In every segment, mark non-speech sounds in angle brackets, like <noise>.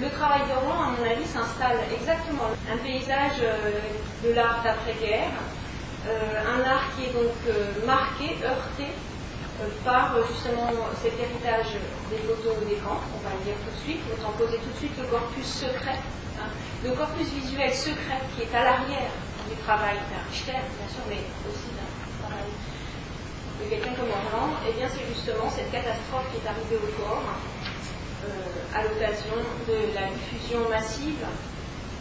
le travail d'Orlan, à mon avis, s'installe exactement. Un paysage de l'art d'après-guerre, un art qui est donc marqué, heurté par justement cet héritage des photos d'écran, on va le dire tout de suite, autant poser tout de suite le corpus secret, hein, le corpus visuel secret qui est à l'arrière du travail d'un bien sûr, mais aussi d'un travail de quelqu'un comme Orlan, et eh bien c'est justement cette catastrophe qui est arrivée au corps euh, à l'occasion de la diffusion massive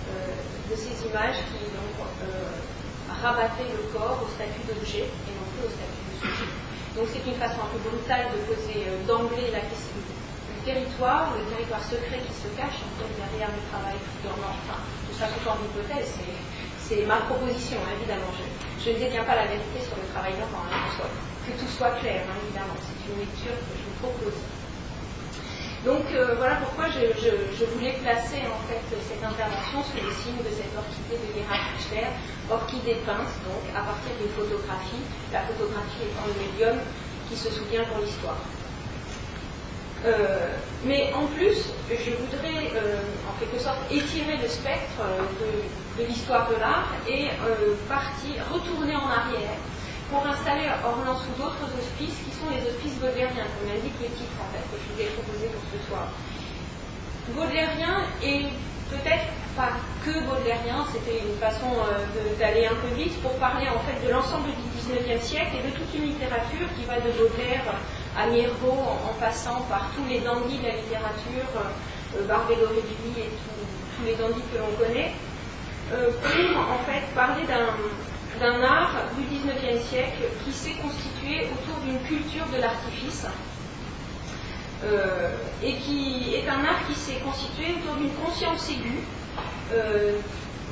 euh, de ces images qui donc euh, rabattaient le corps au statut d'objet et non plus au statut de sujet. Donc c'est une façon un peu brutale de poser euh, d'emblée la question du territoire, le territoire secret qui se cache en fait derrière le travail dormant. Enfin, tout ça sous forme d'hypothèse, c'est ma proposition, hein, évidemment. Je, ne détiens pas la vérité sur le travail dormant, hein, que, tout soit clair, hein, évidemment. C'est une lecture que je vous propose. Donc euh, voilà pourquoi je, voulais placer en fait cette intervention sous le signe de cette orchidée de Gerhard Richter, orchidée pince donc à partir d'une photographie, la photographie étant le médium qui se souvient pour l'histoire. Euh, mais en plus, je voudrais euh, en quelque sorte étirer le spectre de, l'histoire de l'art et partir, retourner en arrière pour installer Orlan sous d'autres auspices qui sont les auspices baudelairiens, comme indique le titre en fait que je vous ai proposé pour ce soir. Baudelairien et peut-être pas que baudelairien, c'était une façon euh, d'aller un peu vite pour parler en fait de l'ensemble du 19e siècle et de toute une littérature qui va de Baudelaire à Mirbeau en, passant par tous les dandys de la littérature, euh, Barbero et tous les dandys que l'on connaît, euh, pour en fait parler d'un d'un art du XIXe siècle qui s'est constitué autour d'une culture de l'artifice euh, et qui est un art qui s'est constitué autour d'une conscience aiguë euh,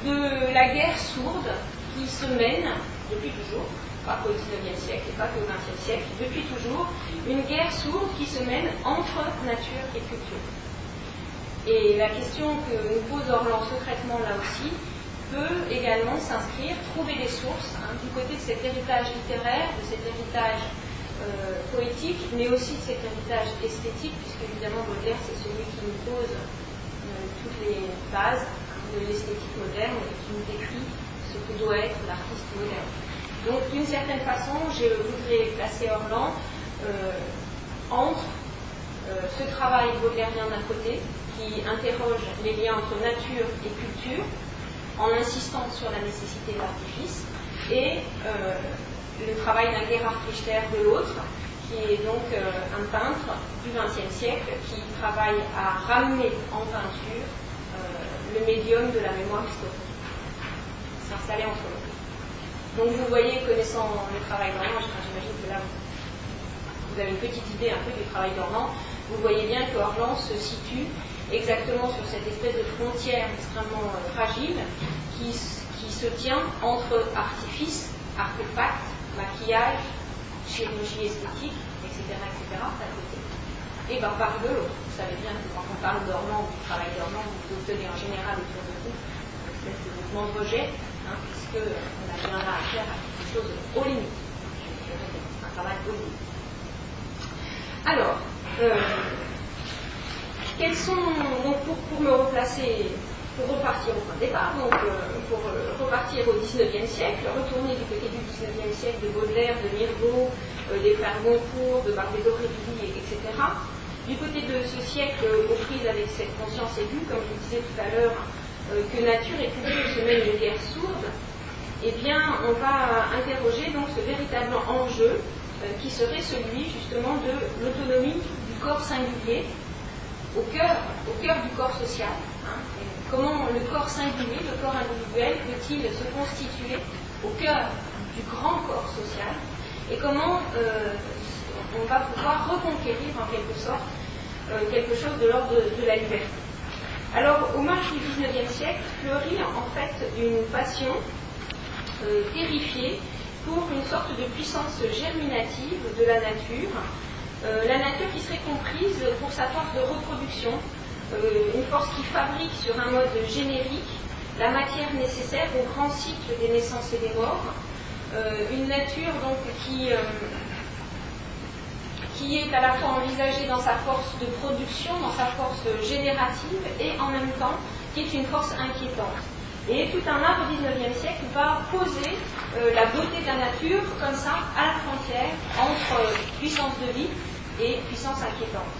de la guerre sourde qui se mène depuis toujours, pas qu'au XIXe siècle et pas qu'au XXe siècle, depuis toujours, une guerre sourde qui se mène entre nature et culture. Et la question que nous pose Orlan secrètement là aussi, peut également s'inscrire, trouver des sources hein, du côté de cet héritage littéraire, de cet héritage euh, poétique, mais aussi de cet héritage esthétique, puisque évidemment Baudelaire, c'est celui qui nous pose euh, toutes les bases de l'esthétique moderne et qui nous décrit ce que doit être l'artiste moderne. Donc d'une certaine façon, je voudrais placer Orlan euh, entre ce travail baudelairien d'un côté, qui interroge les liens entre nature et culture, en insistant sur la nécessité de l'artifice, et euh, le travail d'un Gerhard Richter de l'autre, qui est donc euh, un peintre du XXe siècle qui travaille à ramener en peinture euh, le médium de la mémoire historique, s'installer entre eux. Donc vous voyez, connaissant le travail d'Orlan, j'imagine que là vous avez une petite idée un peu du travail d'Orlan, vous voyez bien que Orlan se situe exactement sur cette espèce de frontière extrêmement euh, fragile qui, se tient entre artifice, artefact, maquillage, chirurgie esthétique, etc., etc., d'un côté, et barbarie de l'autre. Vous savez bien que quand on parle d'Ormand, du travail d'Ormand, vous obtenez en général autour de vous une espèce de mouvement de rejet, hein, puisqu'on a bien là à faire quelque chose au limite. Un travail au limite. Alors, euh, quels sont, donc pour, me replacer, pour repartir au point de départ, donc euh, pour euh, repartir au XIXe siècle, retourner du côté du XIXe siècle de Baudelaire, de Mirbeau, euh, des frères Goncourt, de Barbero Révilly, etc. Du côté de ce siècle aux prises avec cette conscience aiguë, comme je disais tout à l'heure, que nature et culture se mènent une guerre sourde, eh bien, on va interroger ce véritable enjeu qui serait celui justement de l'autonomie du corps singulier au cœur, au cœur du corps social. Hein, comment le corps singulier, le corps individuel, peut-il se constituer au cœur du grand corps social et comment euh, on va pouvoir reconquérir en quelque sorte euh, quelque chose de l'ordre de, la liberté. Alors, au marge du XIXe siècle, fleurit en fait une passion euh, terrifiée pour une sorte de puissance germinative de la nature la nature qui serait comprise pour sa force de reproduction, euh, une force qui fabrique sur un mode générique la matière nécessaire au grand cycle des naissances et des morts, euh, une nature donc qui, qui est à la fois envisagé dans sa force de production, dans sa force générative, et en même temps qui est une force inquiétante. Et tout un art au XIXe siècle va poser euh, la beauté de la nature comme ça à la frontière entre euh, puissance de vie et puissance inquiétante.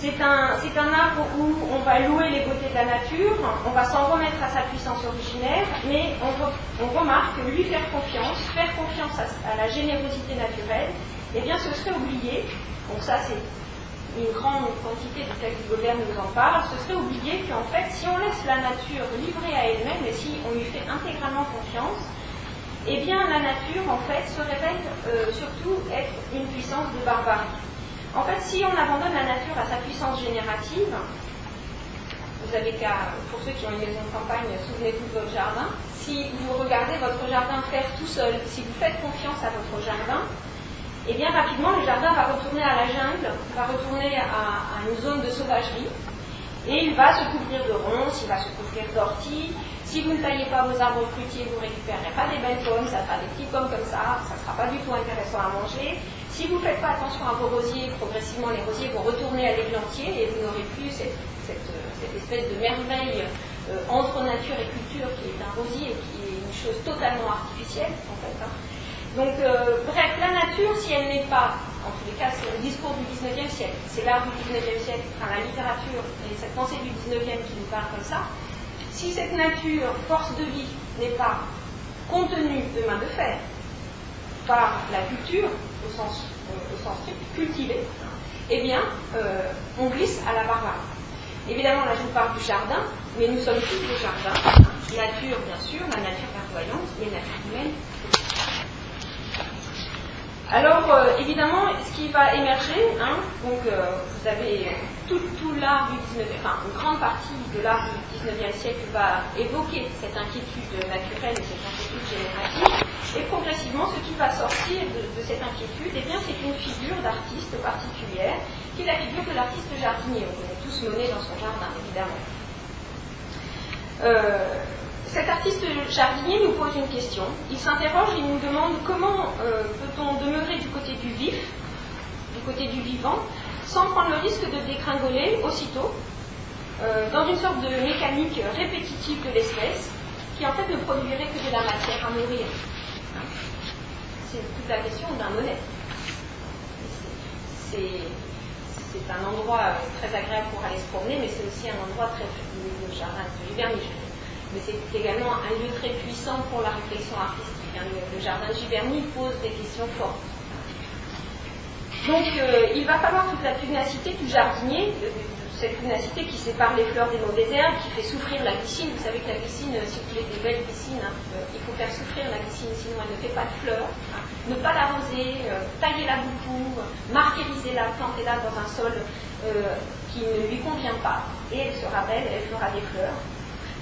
C'est un, un arbre où on va louer les beautés de la nature, on va s'en remettre à sa puissance originaire, mais on, remarque que lui faire confiance, faire confiance à, la générosité naturelle, eh bien ce serait oublié, donc ça c'est une grande quantité de textes Gobert nous en parle, ce serait oublier qu'en fait, si on laisse la nature livrée à elle-même et si on lui fait intégralement confiance, eh bien la nature en fait se révèle euh, surtout être une puissance de barbarie. En fait, si on abandonne la nature à sa puissance générative, vous avez qu'à, pour ceux qui ont une maison de campagne, souvenez-vous de votre jardin. Si vous regardez votre jardin faire tout seul, si vous faites confiance à votre jardin, et bien rapidement le jardin va retourner à la jungle, va retourner à, une zone de sauvagerie, et il va se couvrir de ronces, il va se couvrir d'orties. Si vous ne taillez pas vos arbres fruitiers, vous ne récupérerez pas des belles pommes, ça fera des petits pommes comme ça, ça ne sera pas du tout intéressant à manger. Si vous ne faites pas attention à vos rosiers, progressivement les rosiers vont retourner à l'églantier et vous n'aurez plus cette, espèce de merveille euh, entre nature et culture qui est un rosier et qui est une chose totalement artificielle en fait. Hein. Donc, euh, bref, la nature, si elle n'est pas, en tous les cas, c'est le discours du 19e siècle, c'est l'art du 19e siècle, enfin la littérature et cette pensée du 19e qui nous parle comme ça, si cette nature, force de vie, n'est pas contenue de main de fer par la culture, au sens, euh, strict, cultivée, eh bien, euh, on glisse à la barbarie. Évidemment, là, je vous parle du jardin, mais nous sommes tous des jardins. Nature, bien sûr, la nature verdoyante, mais nature humaine alors, euh, évidemment, ce qui va émerger, hein, donc vous avez tout, l'art du 19e, enfin une grande partie de l'art du 19e siècle va évoquer cette inquiétude naturelle et cette inquiétude générative, et progressivement, ce qui va sortir de, cette inquiétude, eh bien, c'est une figure d'artiste particulière, qui est la figure de l'artiste jardinier. On connaît tous Monet dans son jardin, évidemment. Euh, cet artiste jardinier nous pose une question. Il s'interroge, il nous demande comment euh, peut-on demeurer du côté du vif, du côté du vivant, sans prendre le risque de dégringoler aussitôt euh, dans une sorte de mécanique répétitive de l'espèce qui en fait ne produirait que de la matière à nourrir. C'est toute la question d'un honnête. C'est un endroit très agréable pour aller se promener, mais c'est aussi un endroit très. le jardin de Giverny, mais c'est également un lieu très puissant pour la réflexion artistique. Hein. Le, jardin de Giverny pose des questions fortes. Donc euh, il va falloir toute la pugnacité du jardinier, cette pugnacité qui sépare les fleurs des mauvaises herbes, qui fait souffrir la glycine. Vous savez que la glycine, euh, si vous voulez des belles glycines, hein, euh, il faut faire souffrir la glycine, sinon elle ne fait pas de fleurs. Ne pas l'arroser, tailler-la beaucoup, martyriser-la, planter-la dans un sol qui ne lui convient pas, et elle sera belle, elle fera des fleurs.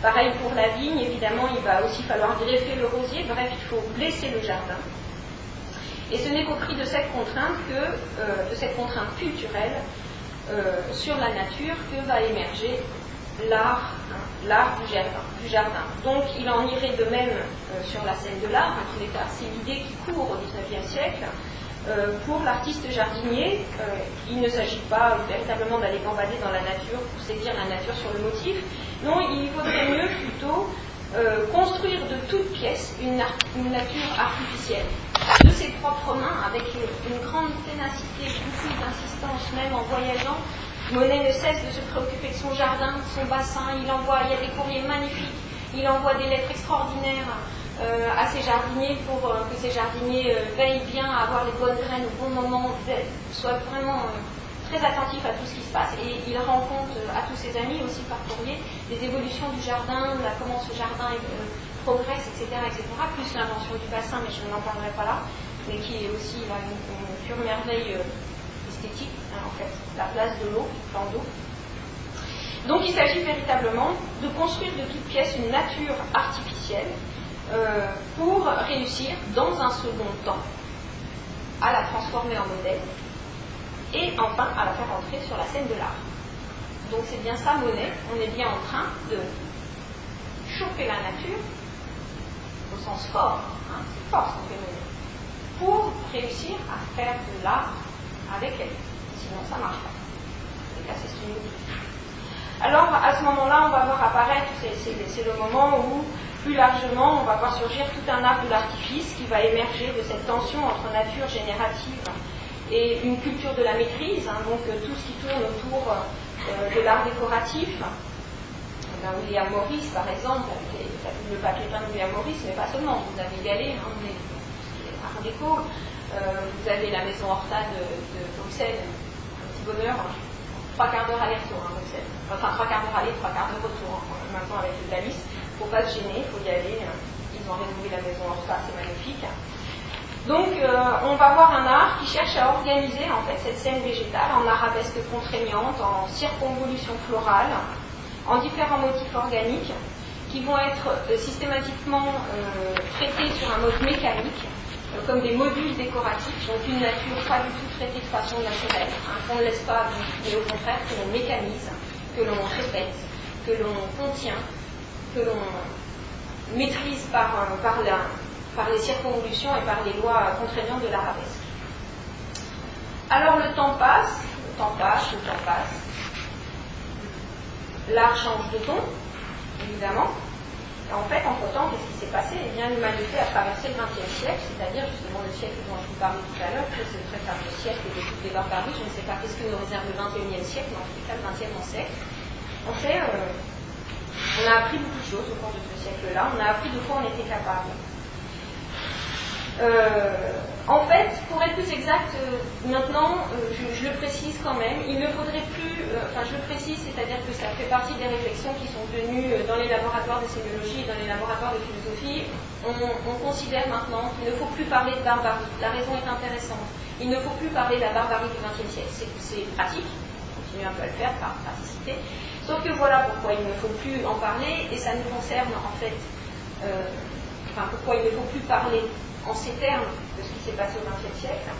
Pareil pour la vigne, évidemment, il va aussi falloir greffer le rosier, bref, il faut blesser le jardin. Et ce n'est qu'au prix de cette contrainte euh, de cette contrainte culturelle euh, sur la nature que va émerger l'art, hein, du jardin. Donc il en irait de même euh, sur la scène de l'art, cas, c'est l'idée qui court au XIXe siècle. pour l'artiste jardinier, il ne s'agit pas véritablement d'aller gambader dans la nature pour saisir la nature sur le motif, non, il faudrait mieux plutôt euh, construire de toutes pièces une, nature artificielle, de ses propres mains, avec une, grande ténacité, beaucoup d'insistance, même en voyageant. Monet ne cesse de se préoccuper de son jardin, de son bassin, il envoie, il y a des courriers magnifiques, il envoie des lettres extraordinaires euh, à ses jardiniers pour euh, que ces jardiniers veillent bien à avoir les bonnes graines au bon moment, soient vraiment très attentif à tout ce qui se passe et il rend compte euh, à tous ses amis aussi par courrier des évolutions du jardin, de comment ce jardin euh, progresse, etc., etc., plus l'invention du bassin, mais je n'en parlerai pas là, mais qui est aussi une, pure merveille euh, esthétique, hein, en fait, la place de l'eau, plan d'eau. Donc il s'agit véritablement de construire de toutes pièces une nature artificielle pour réussir dans un second temps à la transformer en modèle et enfin à la faire entrer sur la scène de l'art. Donc c'est bien ça Monet, on est bien en train de choper la nature, au sens fort, hein, c'est fort ce qu'on fait Monet, pour réussir à faire de l'art avec elle. Sinon, ça ne marche pas. Alors, à ce moment-là, on va voir apparaître, c'est le moment où, plus largement, on va voir surgir tout un art de l'artifice qui va émerger de cette tension entre nature générative et une culture de la maîtrise, hein, donc euh, tout ce qui tourne autour euh, de l'art décoratif. Ben, William Morris, par exemple, avec le peint de William Morris, mais pas seulement. Vous avez Gallet, hein, art déco. Euh, vous avez la maison Horta de, de Bruxelles, un petit bonheur, hein. trois quarts d'heure aller-retour à Bruxelles. Enfin, trois quarts d'heure aller, trois quarts d'heure retour. Maintenant, avec le Dalis, il faut pas se gêner, il faut y aller. Ils ont rénové la maison Horta, c'est magnifique. Donc, euh, on va voir un art qui cherche à organiser en fait cette scène végétale en arabesque contraignante, en circonvolution florale, en différents motifs organiques qui vont être euh, systématiquement euh, traités sur un mode mécanique, comme des modules décoratifs, donc une nature pas du tout traitée de façon naturelle, hein, qu'on ne laisse pas mais au contraire que l'on mécanise, que l'on répète, que l'on contient, que l'on maîtrise par, par la, par les circonvolutions et par les lois contraignantes de l'arabesque. Alors le temps passe, le temps passe, le temps passe. L'art change de ton, évidemment. Et en fait, entre-temps, qu'est-ce qui s'est passé? Eh bien, l'humanité a traversé le XXe siècle, c'est-à-dire justement le siècle dont je vous parlais tout à l'heure, que c'est le très fameux siècle de toutes les barbaries. Je ne sais pas qu'est-ce que nous réserve le XXIe siècle, mais en tout cas le XXe siècle. En fait, euh, on a appris beaucoup de choses au cours de ce siècle-là, on a appris de quoi on était capable. Euh, en fait, pour être plus exact, euh, maintenant, euh, je, le précise quand même, il ne faudrait plus, enfin je le précise, c'est-à-dire que ça fait partie des réflexions qui sont tenues dans les laboratoires de sémiologie et dans les laboratoires de philosophie. On, considère maintenant qu'il ne faut plus parler de barbarie. La raison est intéressante. Il ne faut plus parler de la barbarie du XXe siècle. C'est pratique, on continue un peu à le faire par praticité. Sauf que voilà pourquoi il ne faut plus en parler, et ça nous concerne en fait, enfin pourquoi il ne faut plus parler en ces termes de ce qui s'est passé au XXe siècle.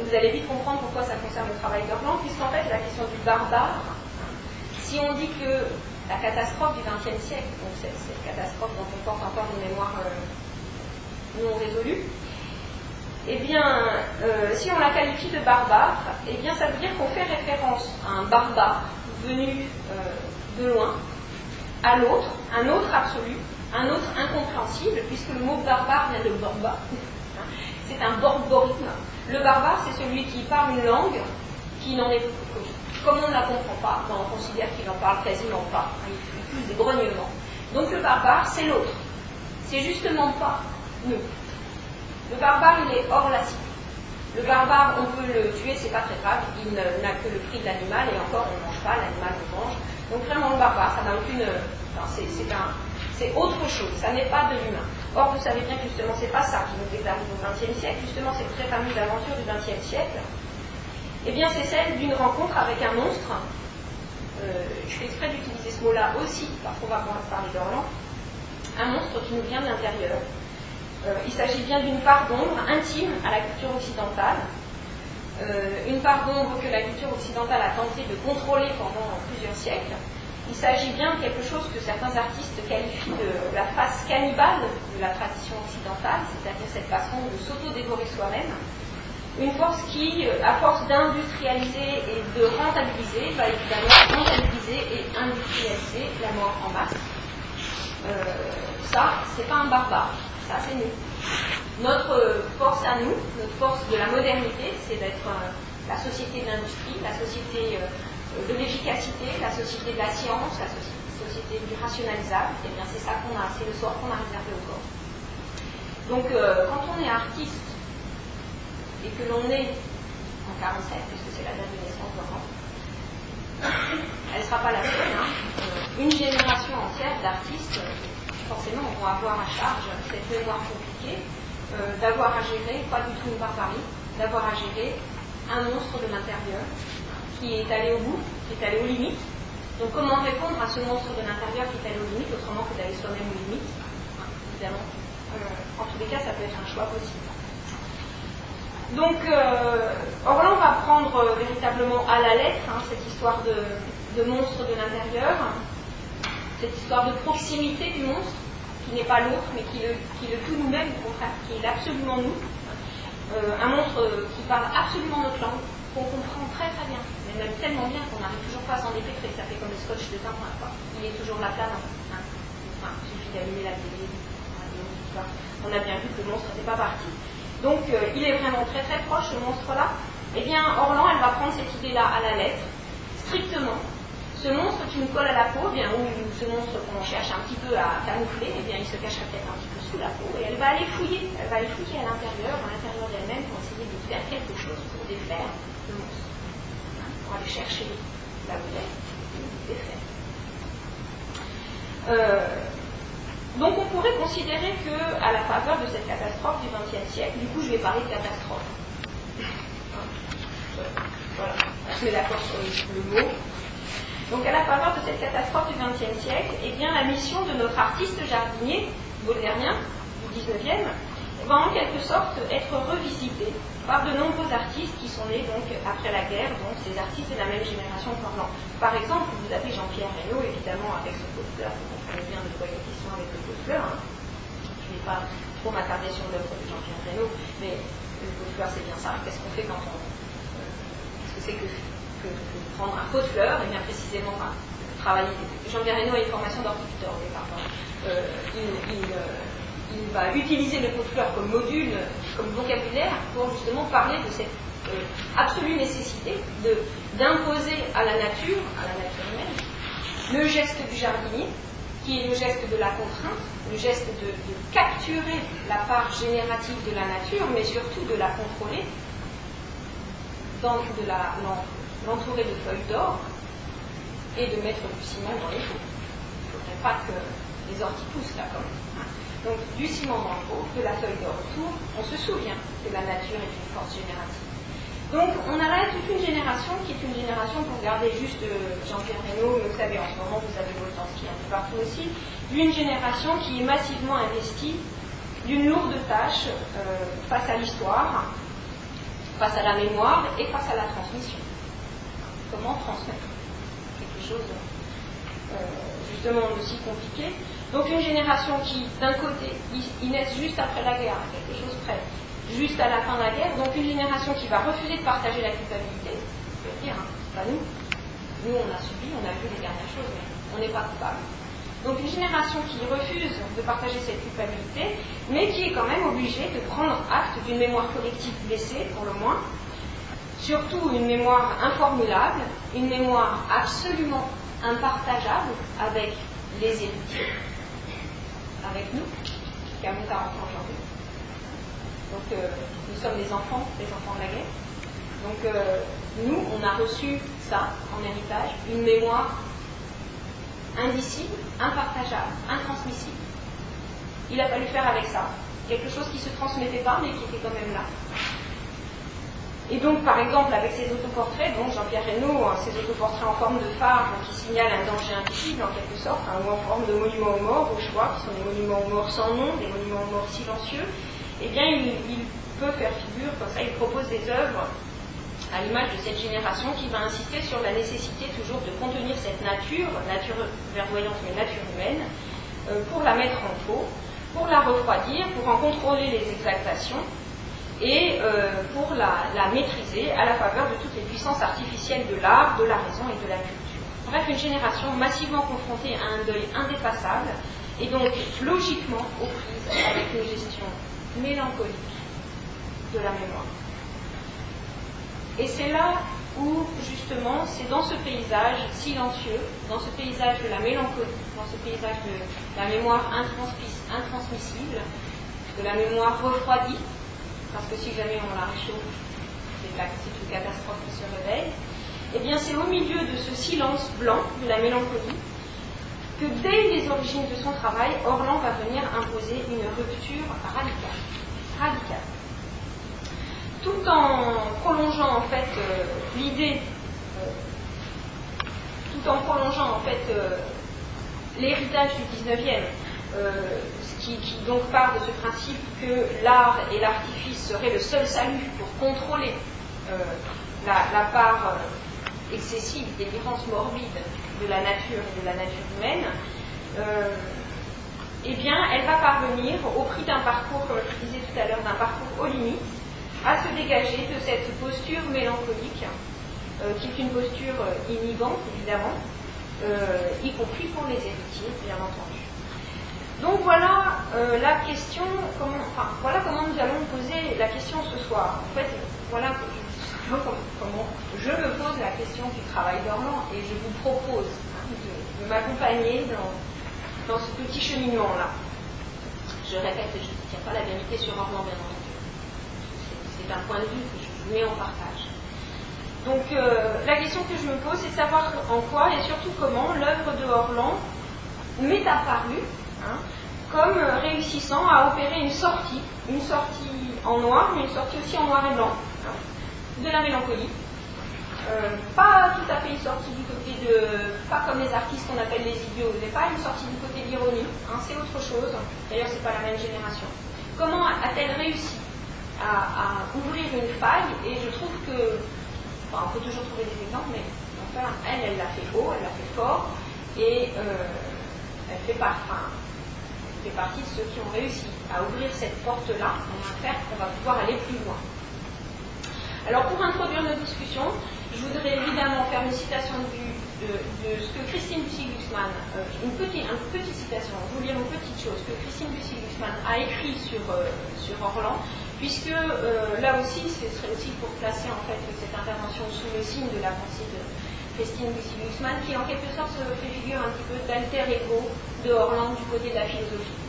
vous allez vite comprendre pourquoi ça concerne le travail d'Orlan, puisqu'en fait, la question du barbare, si on dit que la catastrophe du XXe siècle, donc cette, catastrophe dont on porte encore une mémoire euh, non résolue, eh bien, euh, si on la qualifie de barbare, eh bien, ça veut dire qu'on fait référence à un barbare venu euh, de loin, à l'autre, un autre absolu, un autre incompréhensible, puisque le mot barbare vient de borba. C'est un borborisme. Le barbare, c'est celui qui parle une langue qui n'en est comme on ne la comprend pas, ben, on considère qu'il n'en parle quasiment pas. Il fait plus des grognements. Donc le barbare, c'est l'autre. C'est justement pas nous. Le barbare, il est hors la cible. Le barbare, on peut le tuer, c'est pas très grave, il n'a que le prix de l'animal, et encore, on ne mange pas, l'animal le mange. Donc vraiment, le barbare, ça n'a aucune. c'est un, c'est autre chose, ça n'est pas de l'humain. Or, vous savez bien que justement, c'est pas ça qui nous arrivé au XXe siècle, justement, cette très fameuse aventure du XXe siècle. Eh bien, c'est celle d'une rencontre avec un monstre. Euh, je fais exprès d'utiliser ce mot-là aussi, parce qu'on va parler d'Orlan. Un monstre qui nous vient de l'intérieur. Euh, il s'agit bien d'une part d'ombre intime à la culture occidentale, euh, une part d'ombre que la culture occidentale a tenté de contrôler pendant plusieurs siècles, il s'agit bien de quelque chose que certains artistes qualifient de la face cannibale de la tradition occidentale, c'est-à-dire cette façon de s'auto-dévorer soi-même. Une force qui, à force d'industrialiser et de rentabiliser, va évidemment rentabiliser et industrialiser la mort en masse. Euh, ça, c'est pas un barbare, ça c'est nous. Notre force à nous, notre force de la modernité, c'est d'être euh, la société de l'industrie, la société euh, de l'efficacité, la société de la science, la société du rationalisable, et eh bien c'est ça qu'on a, c'est le sort qu'on a réservé au corps. Donc euh, quand on est artiste et que l'on est en 47, puisque c'est la date de naissance d'Oran, elle ne sera pas la seule. Hein. Euh, une génération entière d'artistes, forcément, vont avoir à charge cette mémoire compliquée, euh, d'avoir à gérer, pas du tout une barbarie, d'avoir à gérer un monstre de l'intérieur, qui est allé au bout, qui est allé aux limites. Donc comment répondre à ce monstre de l'intérieur qui est allé aux limites, autrement que d'aller soi-même aux limites? Évidemment. Euh, en tous les cas, ça peut être un choix possible. Donc, euh, va prendre euh, véritablement à la lettre hein, cette histoire de, monstre de l'intérieur, cette histoire de proximité du monstre, qui n'est pas l'autre, mais qui, est le tout nous-mêmes, au contraire, qui est absolument nous. Euh, un monstre qui parle absolument notre langue, qu'on comprend très très bien, mais même tellement bien qu'on n'arrive toujours pas à s'en dépêtrer, ça fait comme le scotch de Tintin, quoi. Il est toujours là planant. Hein. Enfin, il suffit d'allumer la télé, on a bien vu que le monstre n'était pas parti. Donc euh, il est vraiment très très proche, ce monstre-là. Eh bien, Orlan, elle va prendre cette idée-là à la lettre, strictement. Ce monstre qui nous colle à la peau, eh bien, ou ce monstre qu'on cherche un petit peu à camoufler, eh bien, il se cacherait peut-être un petit peu sous la peau, et elle va aller fouiller, elle va aller fouiller à l'intérieur, à l'intérieur d'elle-même, pour essayer de faire quelque chose pour défaire aller chercher la défaire. Euh, donc on pourrait considérer que, à la faveur de cette catastrophe du XXe siècle, du coup je vais parler de catastrophe. Voilà, on est d'accord sur le mot. Donc à la faveur de cette catastrophe du XXe siècle, eh bien la mission de notre artiste jardinier, baudelairien, du XIXe, va en quelque sorte être revisitée par de nombreux artistes qui sont nés donc après la guerre, donc ces artistes de la même génération parlant. Par exemple, vous avez Jean-Pierre Reynaud, évidemment, avec ce pot de fleurs, vous comprenez bien quoi il est question avec le pot de fleurs. Hein. Je ne vais pas trop m'attarder sur l'œuvre de Jean-Pierre Reynaud, mais le pot de fleurs, c'est bien ça. Qu'est-ce qu'on fait quand on. Qu'est-ce que c'est que, prendre un pot de fleurs Et bien précisément, enfin, travailler. Jean-Pierre Reynaud a une formation d'horticulteur au départ. Euh, il, euh, il va utiliser le pot de fleurs comme module, comme vocabulaire, pour justement parler de cette euh, absolue nécessité d'imposer à la nature, à la nature humaine, le geste du jardinier, qui est le geste de la contrainte, le geste de, capturer la part générative de la nature, mais surtout de la contrôler, de l'entourer de feuilles d'or et de mettre du ciment dans les pots. Il ne faudrait pas que les orties poussent là, comme donc du ciment pot, de la feuille de retour, on se souvient que la nature est une force générative. Donc on a là toute une génération qui est une génération, pour garder juste euh, Jean-Pierre Reynaud, vous savez en ce moment vous avez est un peu partout aussi, d'une génération qui est massivement investie d'une lourde tâche euh, face à l'histoire, face à la mémoire et face à la transmission. Comment transmettre quelque chose euh, justement aussi compliqué? Donc une génération qui, d'un côté, ils, naissent juste après la guerre, quelque chose près, juste à la fin de la guerre, donc une génération qui va refuser de partager la culpabilité, je veux dire, hein, pas nous. Nous, on a subi, on a vu les dernières choses, mais on n'est pas coupable. Donc une génération qui refuse de partager cette culpabilité, mais qui est quand même obligée de prendre acte d'une mémoire collective blessée, pour le moins, surtout une mémoire informulable, une mémoire absolument impartageable avec les héritiers avec nous, qui avons 40 ans aujourd'hui. Donc euh, nous sommes des enfants, des enfants de la guerre. Donc euh, nous, on a reçu ça en héritage, une mémoire indicible, impartageable, intransmissible. Il a fallu faire avec ça. Quelque chose qui ne se transmettait pas, mais qui était quand même là. Et donc, par exemple, avec ces autoportraits, donc Jean-Pierre Reynaud, hein, ces autoportraits en forme de phare qui signalent un danger invisible en quelque sorte, hein, ou en forme de monuments aux morts, au choix, qui sont des monuments aux morts sans nom, des monuments aux morts silencieux, eh bien, il, peut faire figure, comme ça, il propose des œuvres à l'image de cette génération qui va insister sur la nécessité toujours de contenir cette nature, nature verdoyante mais nature humaine, euh, pour la mettre en pot, pour la refroidir, pour en contrôler les exaltations, et euh, pour la, maîtriser à la faveur de toutes les puissances artificielles de l'art, de la raison et de la culture. Bref, une génération massivement confrontée à un deuil indépassable et donc logiquement aux prises avec une gestion mélancolique de la mémoire. Et c'est là où, justement, c'est dans ce paysage silencieux, dans ce paysage de la mélancolie, dans ce paysage de la mémoire intransmissible, de la mémoire refroidie, parce que si jamais on la réchauffe, c'est une catastrophe qui se réveille, eh bien c'est au milieu de ce silence blanc, de la mélancolie, que dès les origines de son travail, Orlan va venir imposer une rupture radicale. Radicale. Tout en prolongeant en fait euh, l'idée, euh, tout en prolongeant en fait euh, l'héritage du 19e, qui, donc part de ce principe que l'art et l'artifice seraient le seul salut pour contrôler euh, la, part euh, excessive, délirante, morbide de la nature et de la nature humaine, euh, eh bien, elle va parvenir, au prix d'un parcours, comme je disais tout à l'heure, d'un parcours aux limites, à se dégager de cette posture mélancolique, qui est une posture inhibante, évidemment, y compris pour les héritiers, bien entendu. Donc voilà la question, comment, enfin, voilà comment nous allons poser la question ce soir. En fait, voilà comment je me pose la question du travail dormant et je vous propose de, m'accompagner dans, ce petit cheminement-là. Je répète, je ne tiens pas la vérité sur Orlan, bien entendu. C'est un point de vue que je vous mets en partage. Donc euh, la question que je me pose, c'est de savoir en quoi et surtout comment l'œuvre de Orlan m'est apparue hein, comme réussissant à opérer une sortie, une sortie en noir, mais une sortie aussi en noir et blanc, de la mélancolie. Euh, pas tout à fait une sortie du côté de. pas comme les artistes qu'on appelle les idiots, mais pas une sortie du côté de l'ironie, hein, c'est autre chose. D'ailleurs, c'est pas la même génération. Comment a-t-elle réussi à, ouvrir une faille? Et je trouve que. on peut toujours trouver des exemples, mais enfin, elle, elle l'a fait haut, elle l'a fait fort, et euh, elle fait, pas, fait partie de ceux qui ont réussi à ouvrir cette porte-là. On va faire qu'on va pouvoir aller plus loin. Alors pour introduire notre discussion, je voudrais évidemment faire une citation de, ce que Christine Bussy-Glucksmann, euh, une, petite, citation, je vous lire une petite chose, que Christine Bussy-Glucksmann a écrit sur, euh, sur Orlan, puisque euh, là aussi, ce serait aussi pour placer en fait cette intervention sous le signe de la pensée de Christine Bussy-Glucksmann, qui en quelque sorte se fait figure un petit peu d'alter ego de Orlan du côté de la philosophie.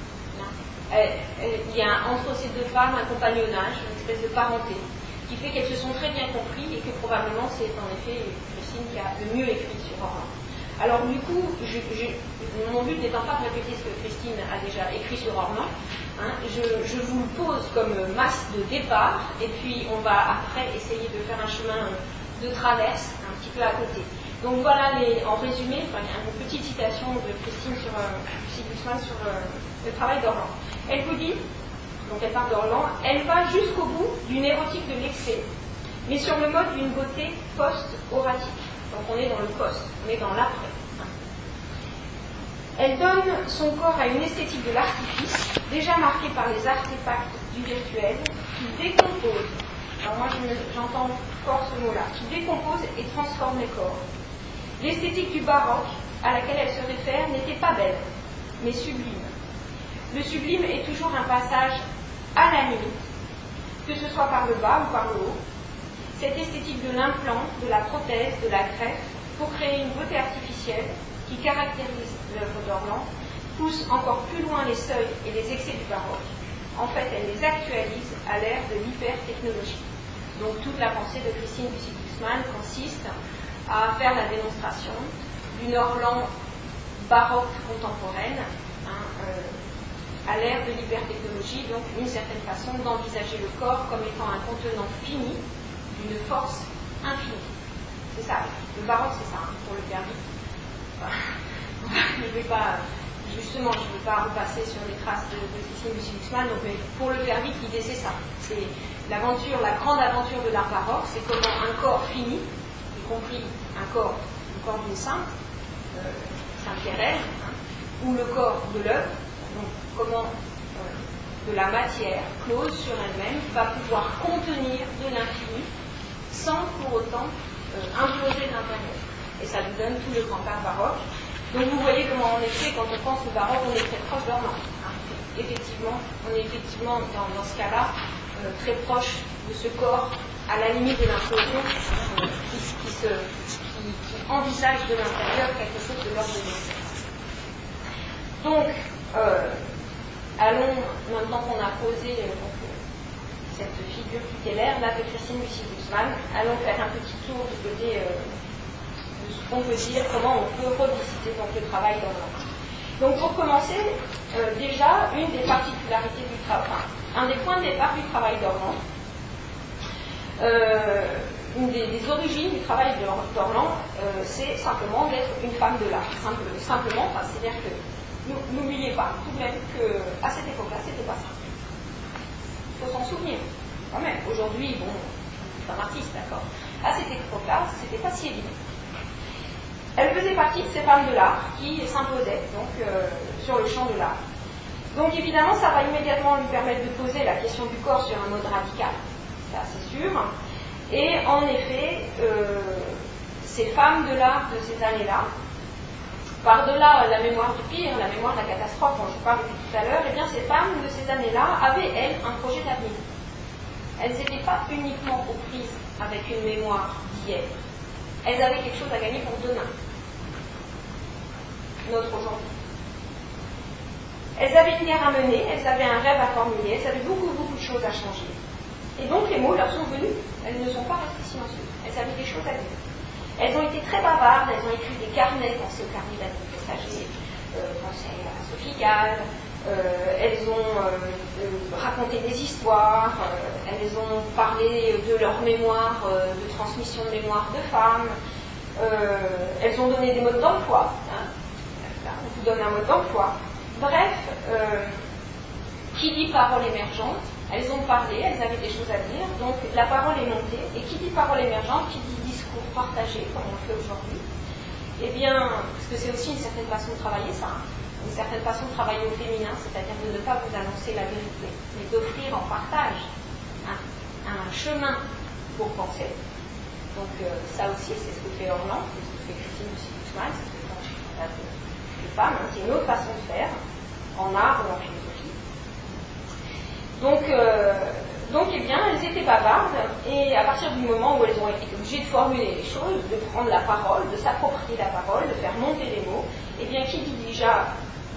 il y a entre ces deux femmes un compagnonnage, une espèce de parenté qui fait qu'elles se sont très bien compris et que probablement c'est en effet Christine qui a le mieux écrit sur Orlan. Alors du coup, mon but n'étant pas de répéter ce que Christine a déjà écrit sur Orlan, hein, je, vous le pose comme masse de départ et puis on va après essayer de faire un chemin de traverse à côté. Donc voilà en résumé, une petite citation de Christine sur, euh, sur euh, le travail d'Orlan. Elle vous dit donc elle parle d'Orlan, elle va jusqu'au bout d'une érotique de l'excès, mais sur le mode d'une beauté post-oratique. Donc on est dans le post, on est dans l'après. Elle donne son corps à une esthétique de l'artifice, déjà marquée par les artefacts du virtuel, qui décompose, alors moi j'entends ce mot-là, qui décompose et transforme les corps. L'esthétique du baroque, à laquelle elle se réfère, n'était pas belle, mais sublime. Le sublime est toujours un passage à la limite, que ce soit par le bas ou par le haut, cette esthétique de l'implant, de la prothèse, de la greffe, pour créer une beauté artificielle qui caractérise l'œuvre d'Orlan, pousse encore plus loin les seuils et les excès du baroque. En fait, elle les actualise à l'ère de l'hypertechnologie. Donc toute la pensée de Christine Bussy-Guzman consiste à faire la démonstration d'une Orlan baroque contemporaine, hein, euh, à l'ère de l'hypertechnologie, donc une certaine façon d'envisager le corps comme étant un contenant fini d'une force infinie. C'est ça, le baroque c'est ça, hein, pour le permis. <laughs> je ne vais pas, justement, je ne vais pas repasser sur les traces de, Christine donc, mais pour le permis, l'idée c'est ça. L'aventure, la grande aventure de l'art baroque, c'est comment un corps fini, y compris un corps, le corps d'une sainte, euh, Saint Pierre, hein, ou le corps de l'œuvre, comment euh, de la matière close sur elle-même va pouvoir contenir de l'infini sans pour autant euh, imploser d'intérieur. Et ça nous donne tout le grand art baroque. Donc vous voyez comment en effet, quand on pense au baroque, on est très proche d'Orlan. Hein. Effectivement, on est effectivement dans, ce cas-là très proche de ce corps à la limite de l'implosion qui, envisage de l'intérieur quelque chose de l'ordre de. Donc, allons, maintenant qu'on a posé euh, cette figure tutélaire, là de Christine Lucie Guzman, allons faire un petit tour du côté euh, de ce qu'on peut dire, comment on peut revisiter donc, le travail d'Orlan. Donc pour commencer, euh, déjà, une des particularités du travail, un des points de départ du travail d'Orlan, une des, origines du travail d'Orlan, c'est simplement d'être une femme de l'art. simplement, c'est-à-dire que N'oubliez pas tout de même qu'à cette époque-là, c'était pas ça. Il faut s'en souvenir. Quand même, aujourd'hui, bon, c'est un artiste, d'accord. À cette époque-là, c'était pas si évident. Elle faisait partie de ces femmes de l'art qui s'imposaient donc euh, sur le champ de l'art. Donc évidemment, ça va immédiatement lui permettre de poser la question du corps sur un mode radical. c'est assez sûr. Et en effet, euh, ces femmes de l'art de ces années-là, par-delà la mémoire du pire, la mémoire de la catastrophe dont je parle depuis tout à l'heure, eh bien ces femmes de ces années-là avaient, elles, un projet d'avenir. Elles n'étaient pas uniquement aux prises avec une mémoire d'hier. Elles avaient quelque chose à gagner pour demain, notre aujourd'hui. Elles avaient une guerre à mener, elles avaient un rêve à formuler, elles avaient beaucoup, beaucoup de choses à changer. Et donc les mots leur sont venus. Elles ne sont pas restées silencieuses. Elles avaient des choses à dire. Elles ont été très bavardes, elles ont écrit des carnets, pensez au carnet d'Annie Pressager, euh, à Sophie Gall, euh, elles ont euh, raconté des histoires, euh, elles ont parlé de leur mémoire, euh, de transmission de mémoire de femmes, elles ont donné des modes d'emploi. Hein. On vous donne un mode d'emploi. Bref, euh, qui dit parole émergente, elles ont parlé, elles avaient des choses à dire, donc la parole est montée, et qui dit parole émergente, qui dit discours partagé, comme on le fait aujourd'hui, eh bien, parce que c'est aussi une certaine façon de travailler ça, hein, une certaine façon de travailler au féminin, c'est-à-dire de ne pas vous annoncer la vérité, mais d'offrir en partage un, chemin pour penser. Donc euh, ça aussi, c'est ce que fait Orlan, c'est ce que fait Christine aussi c'est ce que fait C'est une autre façon de faire, en art ou en philosophie. Donc, euh, donc, eh bien, elles étaient bavardes, et à partir du moment où elles ont été obligées de formuler les choses, de prendre la parole, de s'approprier la parole, de faire monter les mots, eh bien, qui dit déjà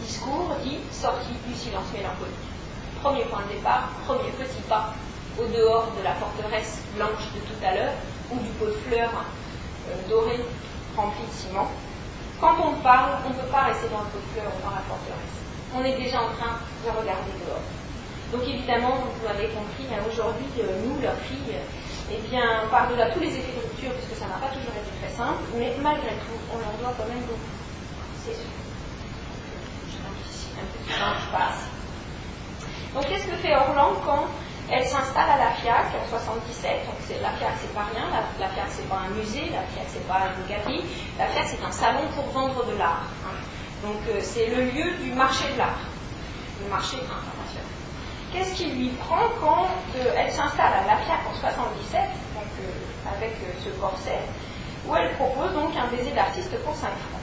discours dit sortie du silence mélancolique. Premier point de départ, premier petit pas au dehors de la forteresse blanche de tout à l'heure, ou du pot de fleurs euh, doré rempli de ciment. Quand on parle, on ne peut pas rester dans le fleurs ou dans la forteresse. On est déjà en train de regarder dehors. Donc évidemment, vous l'avez compris, aujourd'hui, euh, nous, leurs filles, eh bien, par-delà tous les effets de rupture, puisque ça n'a pas toujours été très simple, mais malgré tout, on leur doit quand même beaucoup. C'est sûr. Je un petit temps, je passe. Donc qu'est-ce que fait Orlan quand elle s'installe à la FIAC en 77. Donc la FIAC c'est pas rien, la, FIAC c'est pas un musée, la FIAC c'est pas une galerie, la FIAC c'est un salon pour vendre de l'art. Hein. Donc euh, c'est le lieu du marché de l'art, le marché international. Qu'est-ce qui lui prend quand euh, elle s'installe à la FIAC en 77, donc euh, avec ce corset, où elle propose donc un baiser d'artiste pour 5 francs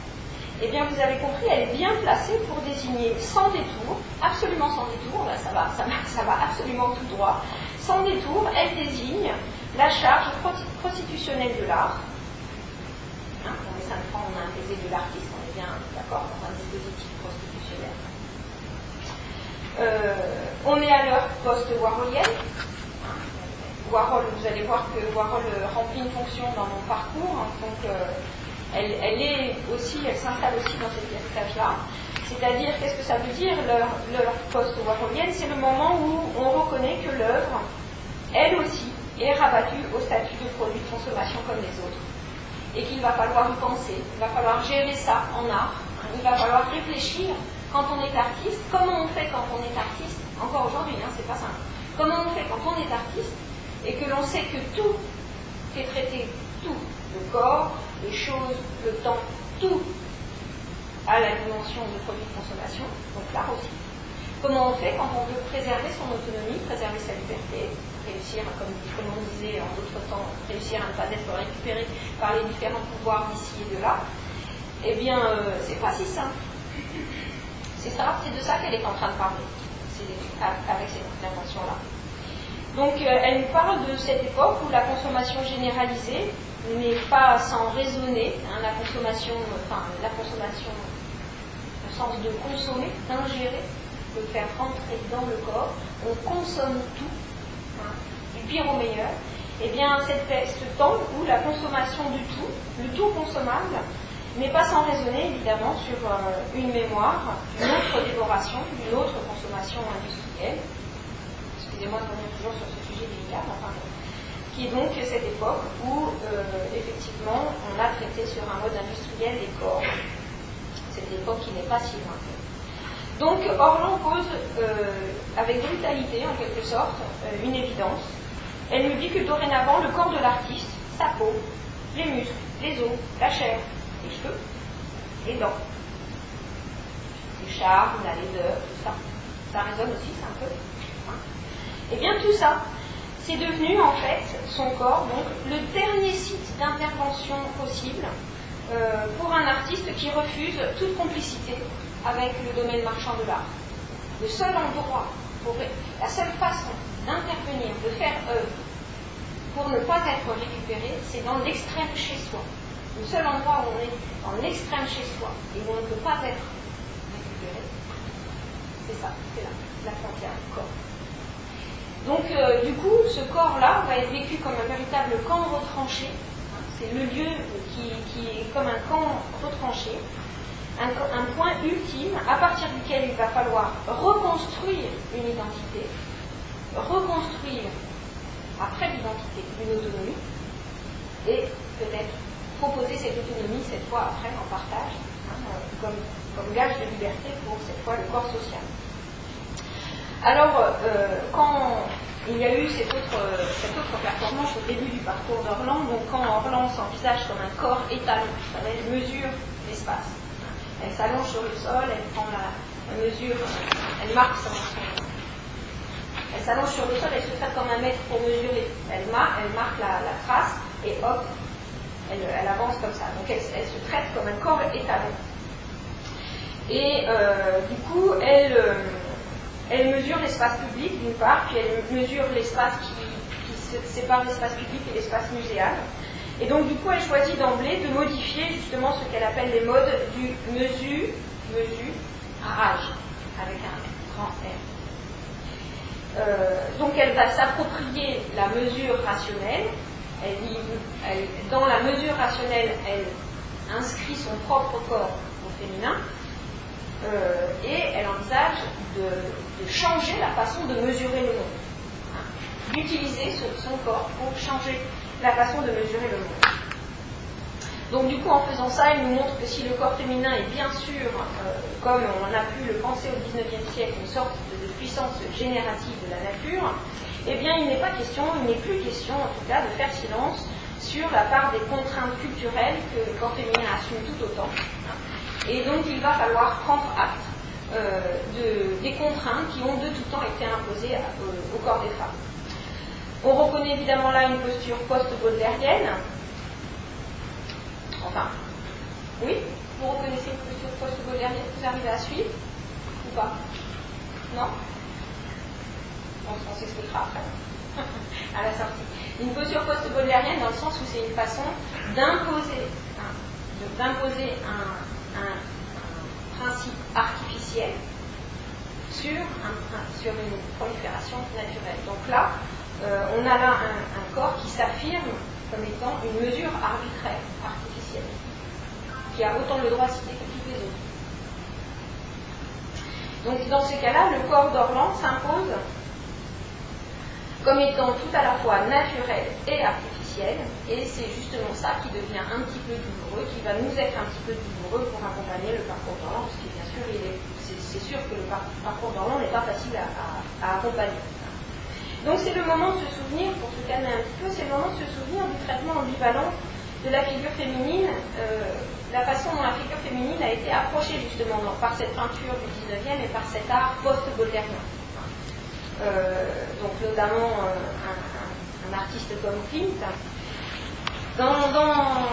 eh bien vous avez compris, elle est bien placée pour désigner sans détour, absolument sans détour, ça, va, ça, va absolument tout droit, sans détour, elle désigne la charge prostitutionnelle de l'art. Hein, on est 5 francs, on a un baiser de l'artiste, on est bien d'accord dans un dispositif prostitutionnel. Euh, on est à l'heure post-warholienne. Warhol, vous allez voir que Warhol remplit une fonction dans mon parcours. Hein, euh, elle, est aussi, elle s'installe aussi dans cet héritage-là. C'est-à-dire, qu'est-ce que ça veut dire, leur, post-warholienne C'est le moment où on reconnaît que l'œuvre, elle aussi, est rabattue au statut de produit de consommation comme les autres. Et qu'il va falloir y penser, il va falloir gérer ça en art, il va falloir réfléchir quand on est artiste, comment on fait quand on est artiste, encore aujourd'hui, hein, c'est pas simple, comment on fait quand on est artiste et que l'on sait que tout est traité, tout, le corps, les choses, le temps, tout à la dimension de produit de consommation, donc l'art aussi. Comment on fait quand on veut préserver son autonomie, préserver sa liberté, réussir, comme, on disait en d'autres temps, réussir à ne pas être récupéré par les différents pouvoirs d'ici et de là? Eh bien, euh, c'est pas si simple. C'est ça, c'est de ça qu'elle est en train de parler, avec cette intervention-là. Donc, euh, elle nous parle de cette époque où la consommation généralisée mais pas sans raisonner. Hein, la consommation, enfin la consommation, au sens de consommer, d'ingérer, de faire rentrer dans le corps. On consomme tout, hein, du pire au meilleur. Et eh bien, ce temps où la consommation du tout, le tout consommable, mais pas sans raisonner évidemment sur euh, une mémoire, une autre dévoration, une autre consommation industrielle. Excusez-moi de revenir toujours sur ce sujet délicat, enfin, qui est donc cette époque où, euh, effectivement, on a traité sur un mode industriel des corps. Cette époque qui n'est pas si lointaine. Donc, Orlan pose euh, avec brutalité, en quelque sorte, euh, une évidence. Elle nous dit que dorénavant, le corps de l'artiste, sa peau, les muscles, les os, la chair, les cheveux, les dents, le charme, la laideur, tout ça, ça résonne aussi, ça un peu. Hein. Eh bien, tout ça, c'est devenu en fait son corps, donc le dernier site d'intervention possible euh, pour un artiste qui refuse toute complicité avec le domaine marchand de l'art. Le seul endroit, la seule façon d'intervenir, de faire œuvre, pour ne pas être récupéré, c'est dans l'extrême chez soi. Le seul endroit où on est dans l'extrême chez soi et où on ne peut pas être récupéré, c'est ça, c'est là, la frontière du corps. Donc, euh, du coup, ce corps-là va être vécu comme un véritable camp retranché. C'est le lieu qui, est comme un camp retranché, un, point ultime à partir duquel il va falloir reconstruire une identité, reconstruire après l'identité, une autonomie, et peut-être proposer cette autonomie cette fois après en partage, hein, comme, comme, gage de liberté pour cette fois le corps social. Alors, euh, quand il y a eu cette autre, performance au début du parcours d'Orlan, donc quand Orlan s'envisage comme un corps étalon, elle mesure l'espace. Elle s'allonge sur le sol, elle prend la, mesure, elle marque son, elle s'allonge sur le sol, elle se traite comme un mètre pour mesurer. Elle, marque, elle marque la, trace et hop, elle, avance comme ça. Donc elle, se traite comme un corps étalon. Et euh, du coup, elle, euh, elle mesure l'espace public d'une part, puis elle mesure l'espace qui, sépare l'espace public et l'espace muséal. Et donc du coup, elle choisit d'emblée de modifier justement ce qu'elle appelle les modes du mesure, mesure, rage, avec un grand R. Euh, donc elle va s'approprier la mesure rationnelle. dans la mesure rationnelle, elle inscrit son propre corps au féminin euh, et elle envisage de, changer la façon de mesurer le monde, hein, d'utiliser son corps pour changer la façon de mesurer le monde. Donc du coup, en faisant ça, elle nous montre que si le corps féminin est bien sûr, euh, comme on a pu le penser au XIXe siècle, une sorte de puissance générative de la nature, eh bien, il n'est pas question, il n'est plus question, en tout cas, de faire silence sur la part des contraintes culturelles que le corps féminin assume tout autant. Et donc, il va falloir prendre acte euh, de, des contraintes qui ont de tout temps été imposées au corps des femmes. On reconnaît évidemment là une posture post-baudelairienne. Enfin, oui? Vous reconnaissez une posture post-baudelairienne? Vous arrivez à suivre? Ou pas? Non? On, s'expliquera après, <laughs> à la sortie. Une posture post-baudelairienne dans le sens où c'est une façon d'imposer d'imposer un, principe artificiel sur, une prolifération naturelle. Donc là, euh, on a là un, corps qui s'affirme comme étant une mesure arbitraire, artificielle, qui a autant le droit citer que tous les autres. Donc dans ces cas-là, le corps d'Orlan s'impose comme étant tout à la fois naturel et artificiel, et c'est justement ça qui devient un petit peu douloureux, qui va nous être un petit peu douloureux pour accompagner le parcours d'Orlan, parce que bien sûr, c'est sûr que le parcours d'Orlan n'est pas facile à, accompagner. Donc c'est le moment de se souvenir, pour se calmer un petit peu, c'est le moment de se souvenir du traitement ambivalent de la figure féminine, euh, la façon dont la figure féminine a été approchée justement par cette peinture du 19e et par cet art post-baudelairien. Euh, donc notamment euh, un, artiste comme Klimt. Dans, dans,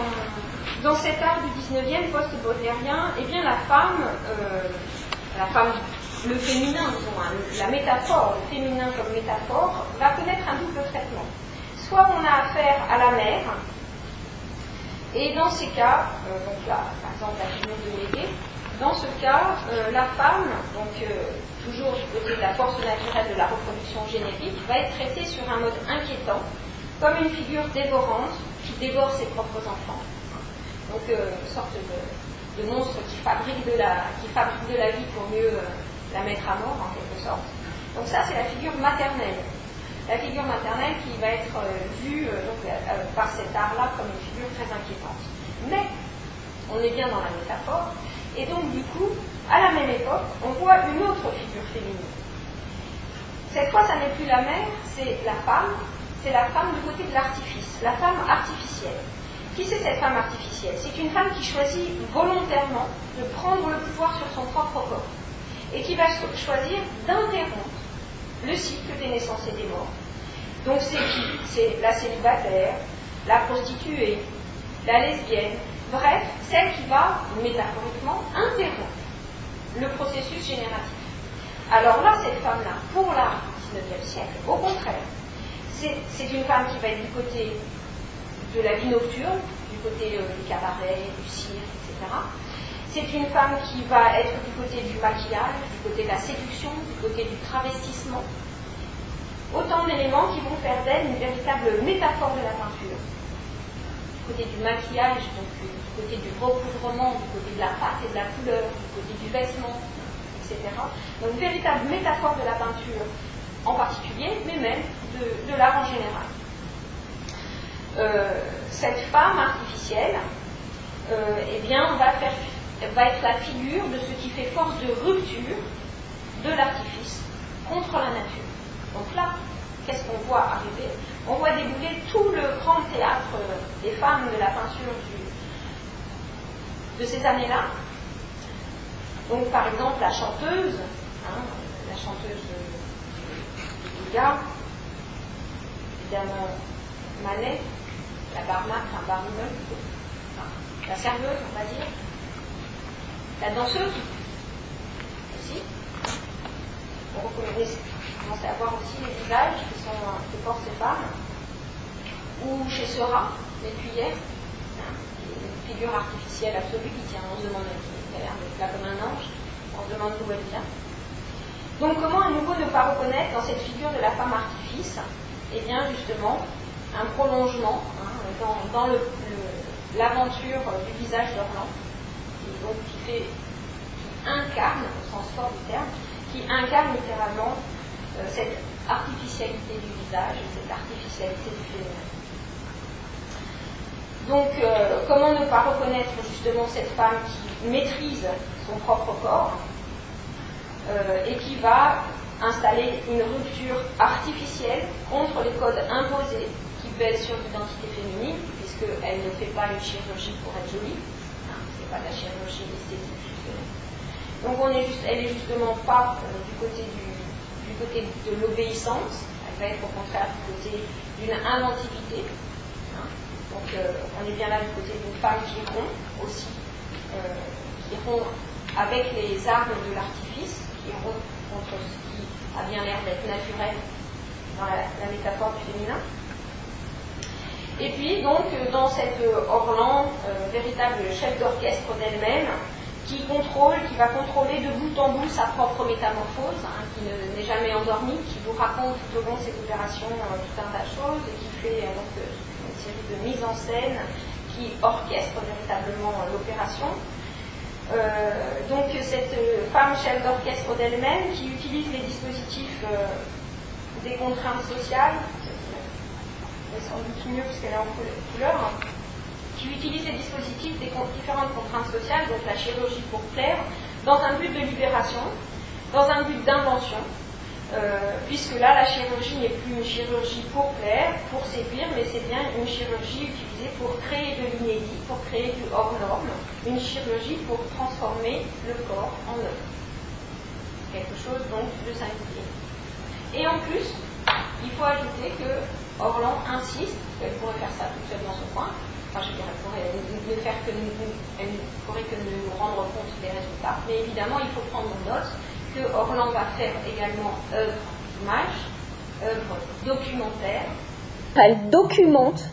cet art du 19e post-baudelairien, eh bien la femme, euh, la femme, le féminin, hein, la métaphore, le féminin comme métaphore, va connaître un double traitement. Soit on a affaire à la mère, et dans ces cas, donc là, par exemple la figure de Médée, dans ce cas, la femme, donc toujours du côté de la force naturelle de la reproduction génétique, va être traité sur un mode inquiétant, comme une figure dévorante qui dévore ses propres enfants. Donc euh, une sorte de, monstre qui fabrique, de la, qui fabrique de la vie pour mieux euh, la mettre à mort, en quelque sorte. Donc ça, c'est la figure maternelle. La figure maternelle qui va être euh, vue par cet art-là comme une figure très inquiétante. Mais, on est bien dans la métaphore, et donc du coup, à la même époque, on voit une autre figure féminine. Cette fois, ça n'est plus la mère, c'est la femme, c'est la femme du côté de l'artifice, la femme artificielle. Qui c'est cette femme artificielle C'est une femme qui choisit volontairement de prendre le pouvoir sur son propre corps et qui va choisir d'interrompre le cycle des naissances et des morts Donc c'est qui C'est la célibataire, la prostituée, la lesbienne, bref, celle qui va, métaphoriquement, interrompre le processus génératif. Alors là, cette femme-là, pour du XIXe siècle, au contraire, c'est une femme qui va être du côté de la vie nocturne, du côté euh, du cabaret, du cirque, etc. C'est une femme qui va être du côté du maquillage, du côté de la séduction, du côté du travestissement. Autant d'éléments qui vont faire d'elle une véritable métaphore de la peinture. Du côté du maquillage, donc euh, du côté du recouvrement, du côté de la pâte et de la couleur, du côté du vêtement, etc. Donc une véritable métaphore de la peinture en particulier, mais même de, l'art en général. Euh, cette femme artificielle euh, eh bien, va être la figure de ce qui fait force de rupture de l'artifice contre la nature. Donc là, qu'est-ce qu'on voit arriver? On voit débouler tout le grand théâtre des femmes de la peinture de ces années-là. Donc par exemple la chanteuse, hein, la chanteuse de Gaga, évidemment Manet, la barmaid, enfin barmaid, la serveuse, on va dire, la danseuse aussi. On commence à voir aussi les visages qui sont que portent ces femmes. Ou chez cuillères, hein, une figure artificielle absolue qui tient, on se demande, qui a l'air d'être là comme un ange, on se demande d'où elle vient. Donc comment à nouveau ne pas reconnaître dans cette figure de la femme artifice, eh bien justement, un prolongement hein, dans, l'aventure du visage d'Orlan, qui incarne, au sens fort du terme, qui incarne littéralement euh, cette artificialité du visage, cette artificialité du féminin. Donc, euh, comment ne pas reconnaître justement cette femme qui maîtrise son propre corps euh, et qui va installer une rupture artificielle contre les codes imposés pèsent sur l'identité féminine, puisqu'elle ne fait pas une chirurgie pour être jolie, la chirurgie esthétique. Donc on est juste, elle est justement pas euh, du, côté du, côté de l'obéissance, elle va être au contraire du côté d'une inventivité. Hein. Donc euh, on est bien là du côté d'une femme qui rompt aussi, euh, qui rompt avec les armes de l'artifice, qui rompt contre ce qui a bien l'air d'être naturel dans la métaphore du féminin. Et puis, donc, euh, dans cette euh, Orlan, euh, véritable chef d'orchestre d'elle-même, qui contrôle, qui va contrôler de bout en bout sa propre métamorphose, hein, qui n'est jamais endormie, qui vous raconte tout au long de cette opération tout un tas de choses, et qui fait donc une série de mises en scène, qui orchestre véritablement l'opération. donc cette femme chef d'orchestre d'elle-même, qui utilise les dispositifs des contraintes sociales, sans doute mieux puisqu'elle est en couleur, qui utilise les dispositifs des différentes contraintes sociales, donc la chirurgie pour plaire, dans un but de libération, dans un but d'invention, euh, puisque là, la chirurgie n'est plus une chirurgie pour plaire, pour séduire, mais c'est bien une chirurgie utilisée pour créer de l'inédit, pour créer du hors norme, une chirurgie pour transformer le corps en œuvre. Quelque chose donc de singulier. Et en plus, il faut ajouter que Orlan insiste, qu'elle pourrait faire ça toute seule dans son coin, enfin je dirais, pourrait ne faire que nous, elle pourrait que nous rendre compte des résultats, mais évidemment il faut prendre en note que Orlan va faire également œuvre d'image, œuvre documentaire. Elle documente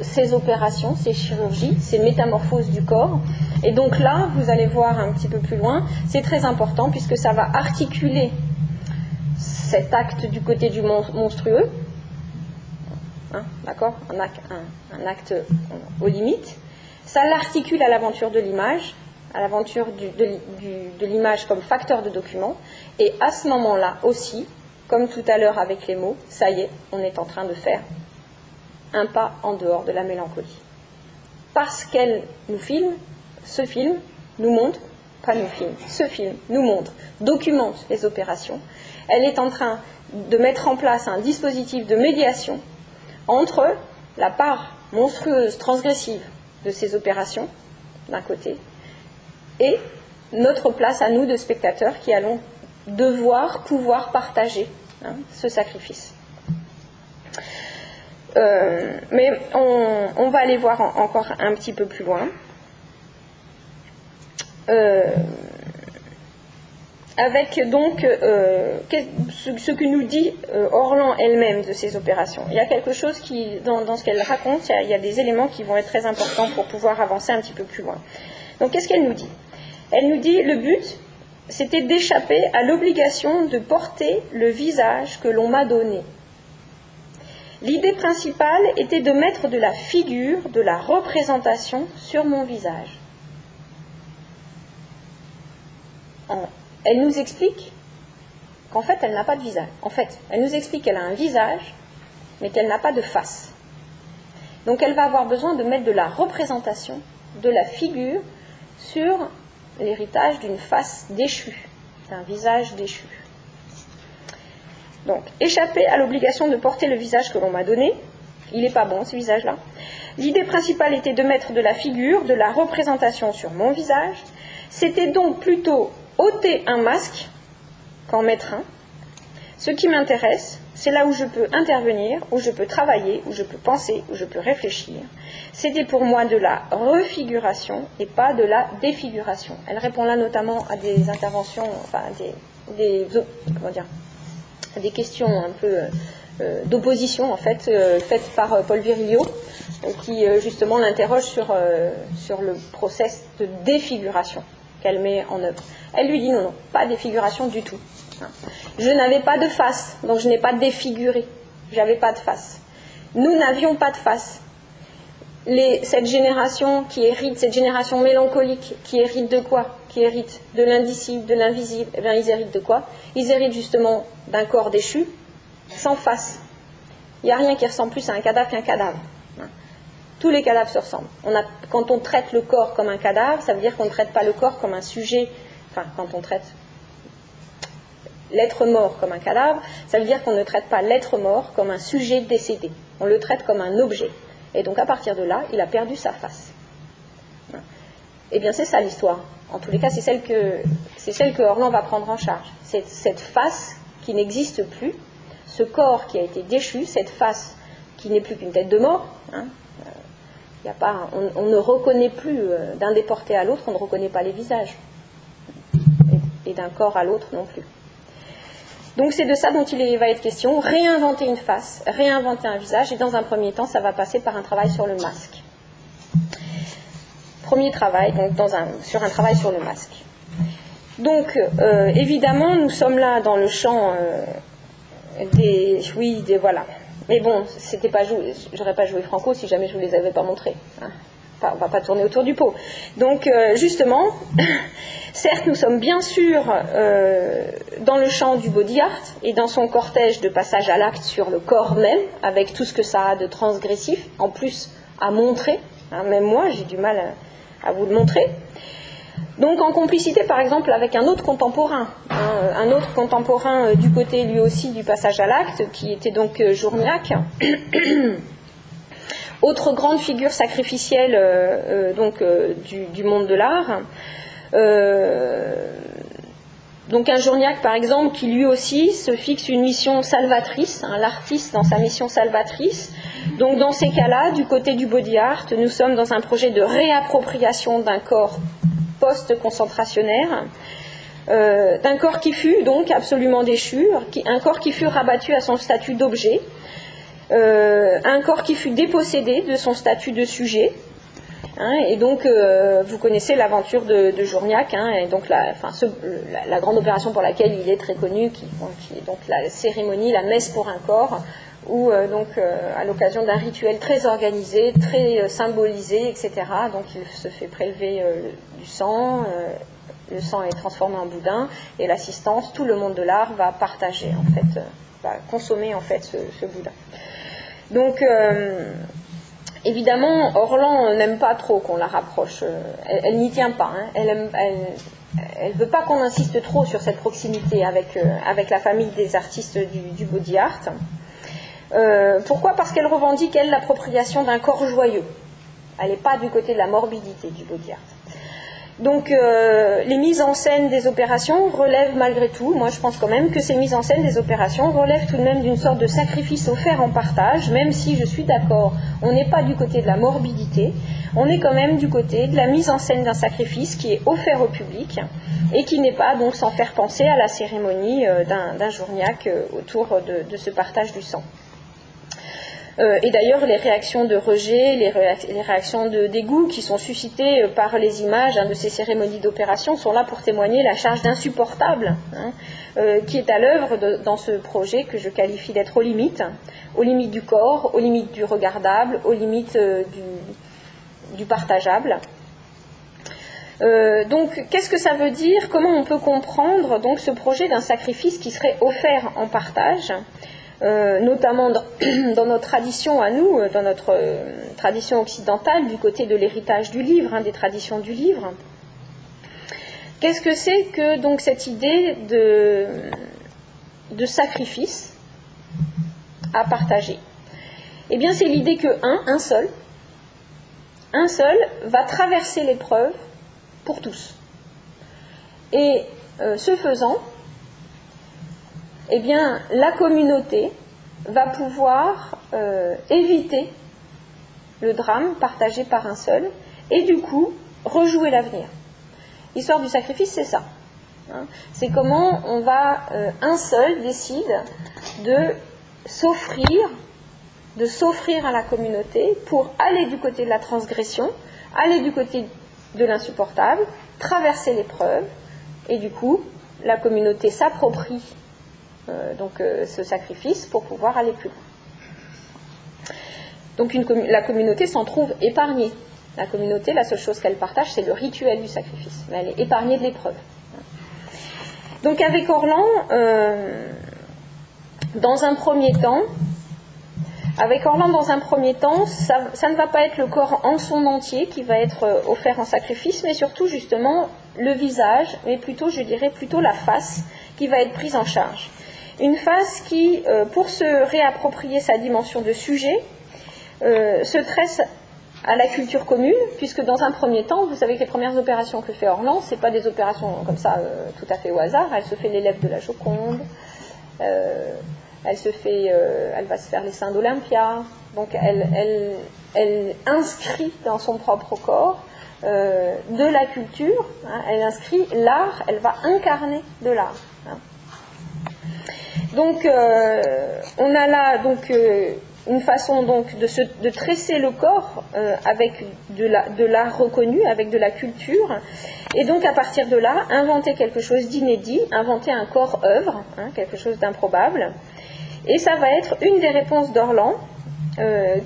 ces opérations, ces chirurgies, ces métamorphoses du corps. Et donc là, vous allez voir un petit peu plus loin, c'est très important puisque ça va articuler cet acte du côté du monstrueux Hein, d'accord un, un, acte aux limites. Ça l'articule à l'aventure de l'image, à l'aventure de, l'image comme facteur de document. Et à ce moment-là aussi, comme tout à l'heure avec les mots, ça y est, on est en train de faire un pas en dehors de la mélancolie. Parce qu'elle nous filme, ce film nous montre, pas nous filme, ce film nous montre, documente les opérations. Elle est en train de mettre en place un dispositif de médiation entre la part monstrueuse, transgressive de ces opérations, d'un côté, et notre place à nous de spectateurs qui allons devoir pouvoir partager hein, ce sacrifice. mais on, va aller voir encore un petit peu plus loin. Avec donc ce, que nous dit Orlan elle-même de ces opérations. Il y a quelque chose qui, dans, ce qu'elle raconte, il y, a, des éléments qui vont être très importants pour pouvoir avancer un petit peu plus loin. Donc qu'est-ce qu'elle nous dit? Elle nous dit le but, c'était d'échapper à l'obligation de porter le visage que l'on m'a donné. L'idée principale était de mettre de la figure, de la représentation sur mon visage. Elle nous explique qu'en fait, elle n'a pas de visage. En fait, elle nous explique qu'elle a un visage, mais qu'elle n'a pas de face. Donc elle va avoir besoin de mettre de la représentation, de la figure, sur l'héritage d'une face déchue, d'un visage déchu. Donc, échapper à l'obligation de porter le visage que l'on m'a donné, il n'est pas bon ce visage-là. L'idée principale était de mettre de la figure, de la représentation sur mon visage. C'était donc plutôt ôter un masque qu'en mettre un. Ce qui m'intéresse, c'est là où je peux intervenir, où je peux travailler, où je peux penser, où je peux réfléchir. C'était pour moi de la refiguration et pas de la défiguration. Elle répond là notamment à des interventions, enfin des, comment dire, à des questions un peu euh, d'opposition en fait euh, faites par euh, Paul Virilio, qui justement l'interroge sur, sur le process de défiguration qu'elle met en œuvre. Elle lui dit non, non, pas défiguration du tout. Je n'avais pas de face, donc je n'ai pas défiguré. J'avais pas de face. Nous n'avions pas de face. cette génération qui hérite, cette génération mélancolique, qui hérite de quoi? Qui hérite de l'indicible, de l'invisible, eh bien ils héritent de quoi? Ils héritent justement d'un corps déchu, sans face. Il n'y a rien qui ressemble plus à un cadavre qu'un cadavre. Tous les cadavres se ressemblent. quand on traite le corps comme un cadavre, ça veut dire qu'on ne traite pas le corps comme un sujet, enfin quand on traite l'être mort comme un cadavre, ça veut dire qu'on ne traite pas l'être mort comme un sujet décédé. On le traite comme un objet. Et donc à partir de là, il a perdu sa face. Eh bien, c'est ça l'histoire. En tous les cas, c'est celle que c'est Orlan va prendre en charge. C'est cette face qui n'existe plus, ce corps qui a été déchu, cette face qui n'est plus qu'une tête de mort. Hein. On, ne reconnaît plus euh, d'un déporté à l'autre, on ne reconnaît pas les visages, et d'un corps à l'autre non plus. Donc c'est de ça dont il va être question, réinventer une face, réinventer un visage, et dans un premier temps, ça va passer par un travail sur le masque. Premier travail, donc sur un travail sur le masque. Donc euh, évidemment, nous sommes là dans le champ euh, des, oui, des voilà. Mais bon, c'était pas j'aurais pas joué Franco si jamais je vous les avais pas montrés. Hein. on va pas tourner autour du pot. Donc euh, justement. <laughs> Certes, nous sommes bien sûr euh, dans le champ du body art et dans son cortège de passage à l'acte sur le corps même, avec tout ce que ça a de transgressif, en plus à montrer. Hein, même moi, j'ai du mal à, vous le montrer. Donc en complicité par exemple avec un autre contemporain, un autre contemporain euh, du côté lui aussi du passage à l'acte, qui était donc euh, <coughs> autre grande figure sacrificielle donc, du, monde de l'art. Euh, donc un Journiac, par exemple, qui lui aussi se fixe une mission salvatrice, hein, l'artiste dans sa mission salvatrice. Donc dans ces cas-là, du côté du body art, nous sommes dans un projet de réappropriation d'un corps post-concentrationnaire, euh, d'un corps qui fut donc absolument déchu, un corps qui fut rabattu à son statut d'objet, euh, un corps qui fut dépossédé de son statut de sujet, Hein, et donc, euh, vous connaissez l'aventure de, Journiac, hein, et donc la, grande opération pour laquelle il est très connu, qui, est donc la cérémonie, la messe pour un corps, où donc à l'occasion d'un rituel très organisé, très symbolisé, etc. Donc il se fait prélever du sang, le sang est transformé en boudin, et l'assistance, tout le monde de l'art va partager en fait, va consommer en fait ce, boudin. Donc Évidemment, Orlan n'aime pas trop qu'on la rapproche. Euh, elle, n'y tient pas. Hein. Elle ne veut pas qu'on insiste trop sur cette proximité avec, euh, avec la famille des artistes du, body art. Euh, pourquoi? Parce qu'elle revendique, elle, l'appropriation d'un corps joyeux. Elle n'est pas du côté de la morbidité du body art. Donc euh, les mises en scène des opérations relèvent malgré tout, moi je pense quand même que ces mises en scène des opérations relèvent tout de même d'une sorte de sacrifice offert en partage, même si je suis d'accord, on n'est pas du côté de la morbidité, on est quand même du côté de la mise en scène d'un sacrifice qui est offert au public et qui n'est pas donc sans faire penser à la cérémonie euh, d'un journiac euh, autour de ce partage du sang. Euh, et d'ailleurs, les réactions de rejet, les, réactions de dégoût qui sont suscitées euh, par les images hein, de ces cérémonies d'opération sont là pour témoigner la charge d'insupportable hein, euh, qui est à l'œuvre dans ce projet que je qualifie d'être aux limites, aux limites du corps, aux limites du regardable, aux limites du, partageable. donc, qu'est-ce que ça veut dire? Comment on peut comprendre donc ce projet d'un sacrifice qui serait offert en partage? Euh, notamment <clears throat> dans, notre tradition à nous, euh, dans notre euh, tradition occidentale, du côté de l'héritage du livre, hein, des traditions du livre. Qu'est-ce que c'est que donc cette idée de, de sacrifice à partager? Eh bien, c'est l'idée que un, un seul, un seul va traverser l'épreuve pour tous. Et ce faisant, eh bien, la communauté va pouvoir euh, éviter le drame partagé par un seul et du coup rejouer l'avenir. L'histoire du sacrifice, c'est ça. Hein. c'est comment on va, euh, un seul décide de s'offrir, de s'offrir à la communauté pour aller du côté de la transgression, aller du côté de l'insupportable, traverser l'épreuve, et du coup, la communauté s'approprie donc euh, ce sacrifice pour pouvoir aller plus loin. Donc la communauté s'en trouve épargnée. La communauté, la seule chose qu'elle partage, c'est le rituel du sacrifice. Mais elle est épargnée de l'épreuve. Donc avec Orlan, euh, dans un premier temps, avec Orlan, dans un premier temps, ça, ne va pas être le corps en son entier qui va être offert en sacrifice, mais surtout justement le visage, mais plutôt, je dirais, plutôt la face qui va être prise en charge. Une phase qui, euh, pour se réapproprier sa dimension de sujet, euh, se tresse à la culture commune, puisque dans un premier temps, vous savez que les premières opérations que fait Orlan, ce pas des opérations comme ça euh, tout à fait au hasard. Elle se fait l'élève de la Joconde, elle va se faire les saints d'Olympia. Donc elle, inscrit dans son propre corps de la culture. Hein, elle inscrit l'art. Elle va incarner de l'art. Donc, euh, on a là donc euh, une façon donc de, se, de tresser le corps euh, avec de l'art reconnu, avec de la culture, et donc à partir de là, inventer quelque chose d'inédit, inventer un corps-œuvre, hein, quelque chose d'improbable. Et ça va être une des réponses d'Orlan,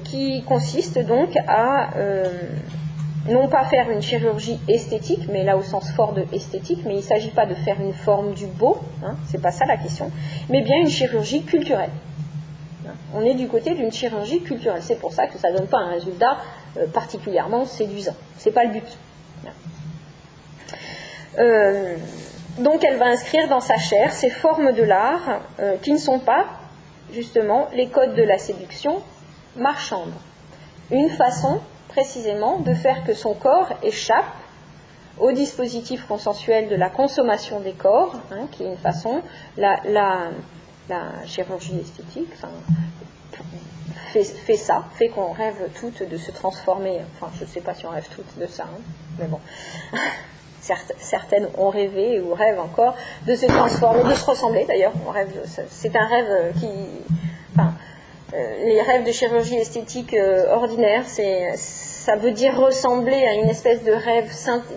qui consiste donc à non pas faire une chirurgie esthétique, mais là au sens fort de esthétique, mais il ne s'agit pas de faire une forme du beau, hein, c'est pas ça la question, mais bien une chirurgie culturelle. On est du côté d'une chirurgie culturelle. C'est pour ça que ça ne donne pas un résultat euh, particulièrement séduisant. Ce n'est pas le but. Euh, donc elle va inscrire dans sa chair ces formes de l'art euh, qui ne sont pas justement les codes de la séduction marchande. Une façon précisément de faire que son corps échappe au dispositif consensuel de la consommation des corps, hein, qui est une façon, la, chirurgie esthétique fait, ça, fait qu'on rêve toutes de se transformer, enfin je ne sais pas si on rêve toutes de ça, hein, mais bon, <laughs> certaines ont rêvé ou rêvent encore de se transformer, de se ressembler d'ailleurs, c'est un rêve qui... Euh, les rêves de chirurgie esthétique euh, ordinaire, ça veut dire ressembler à une espèce de rêve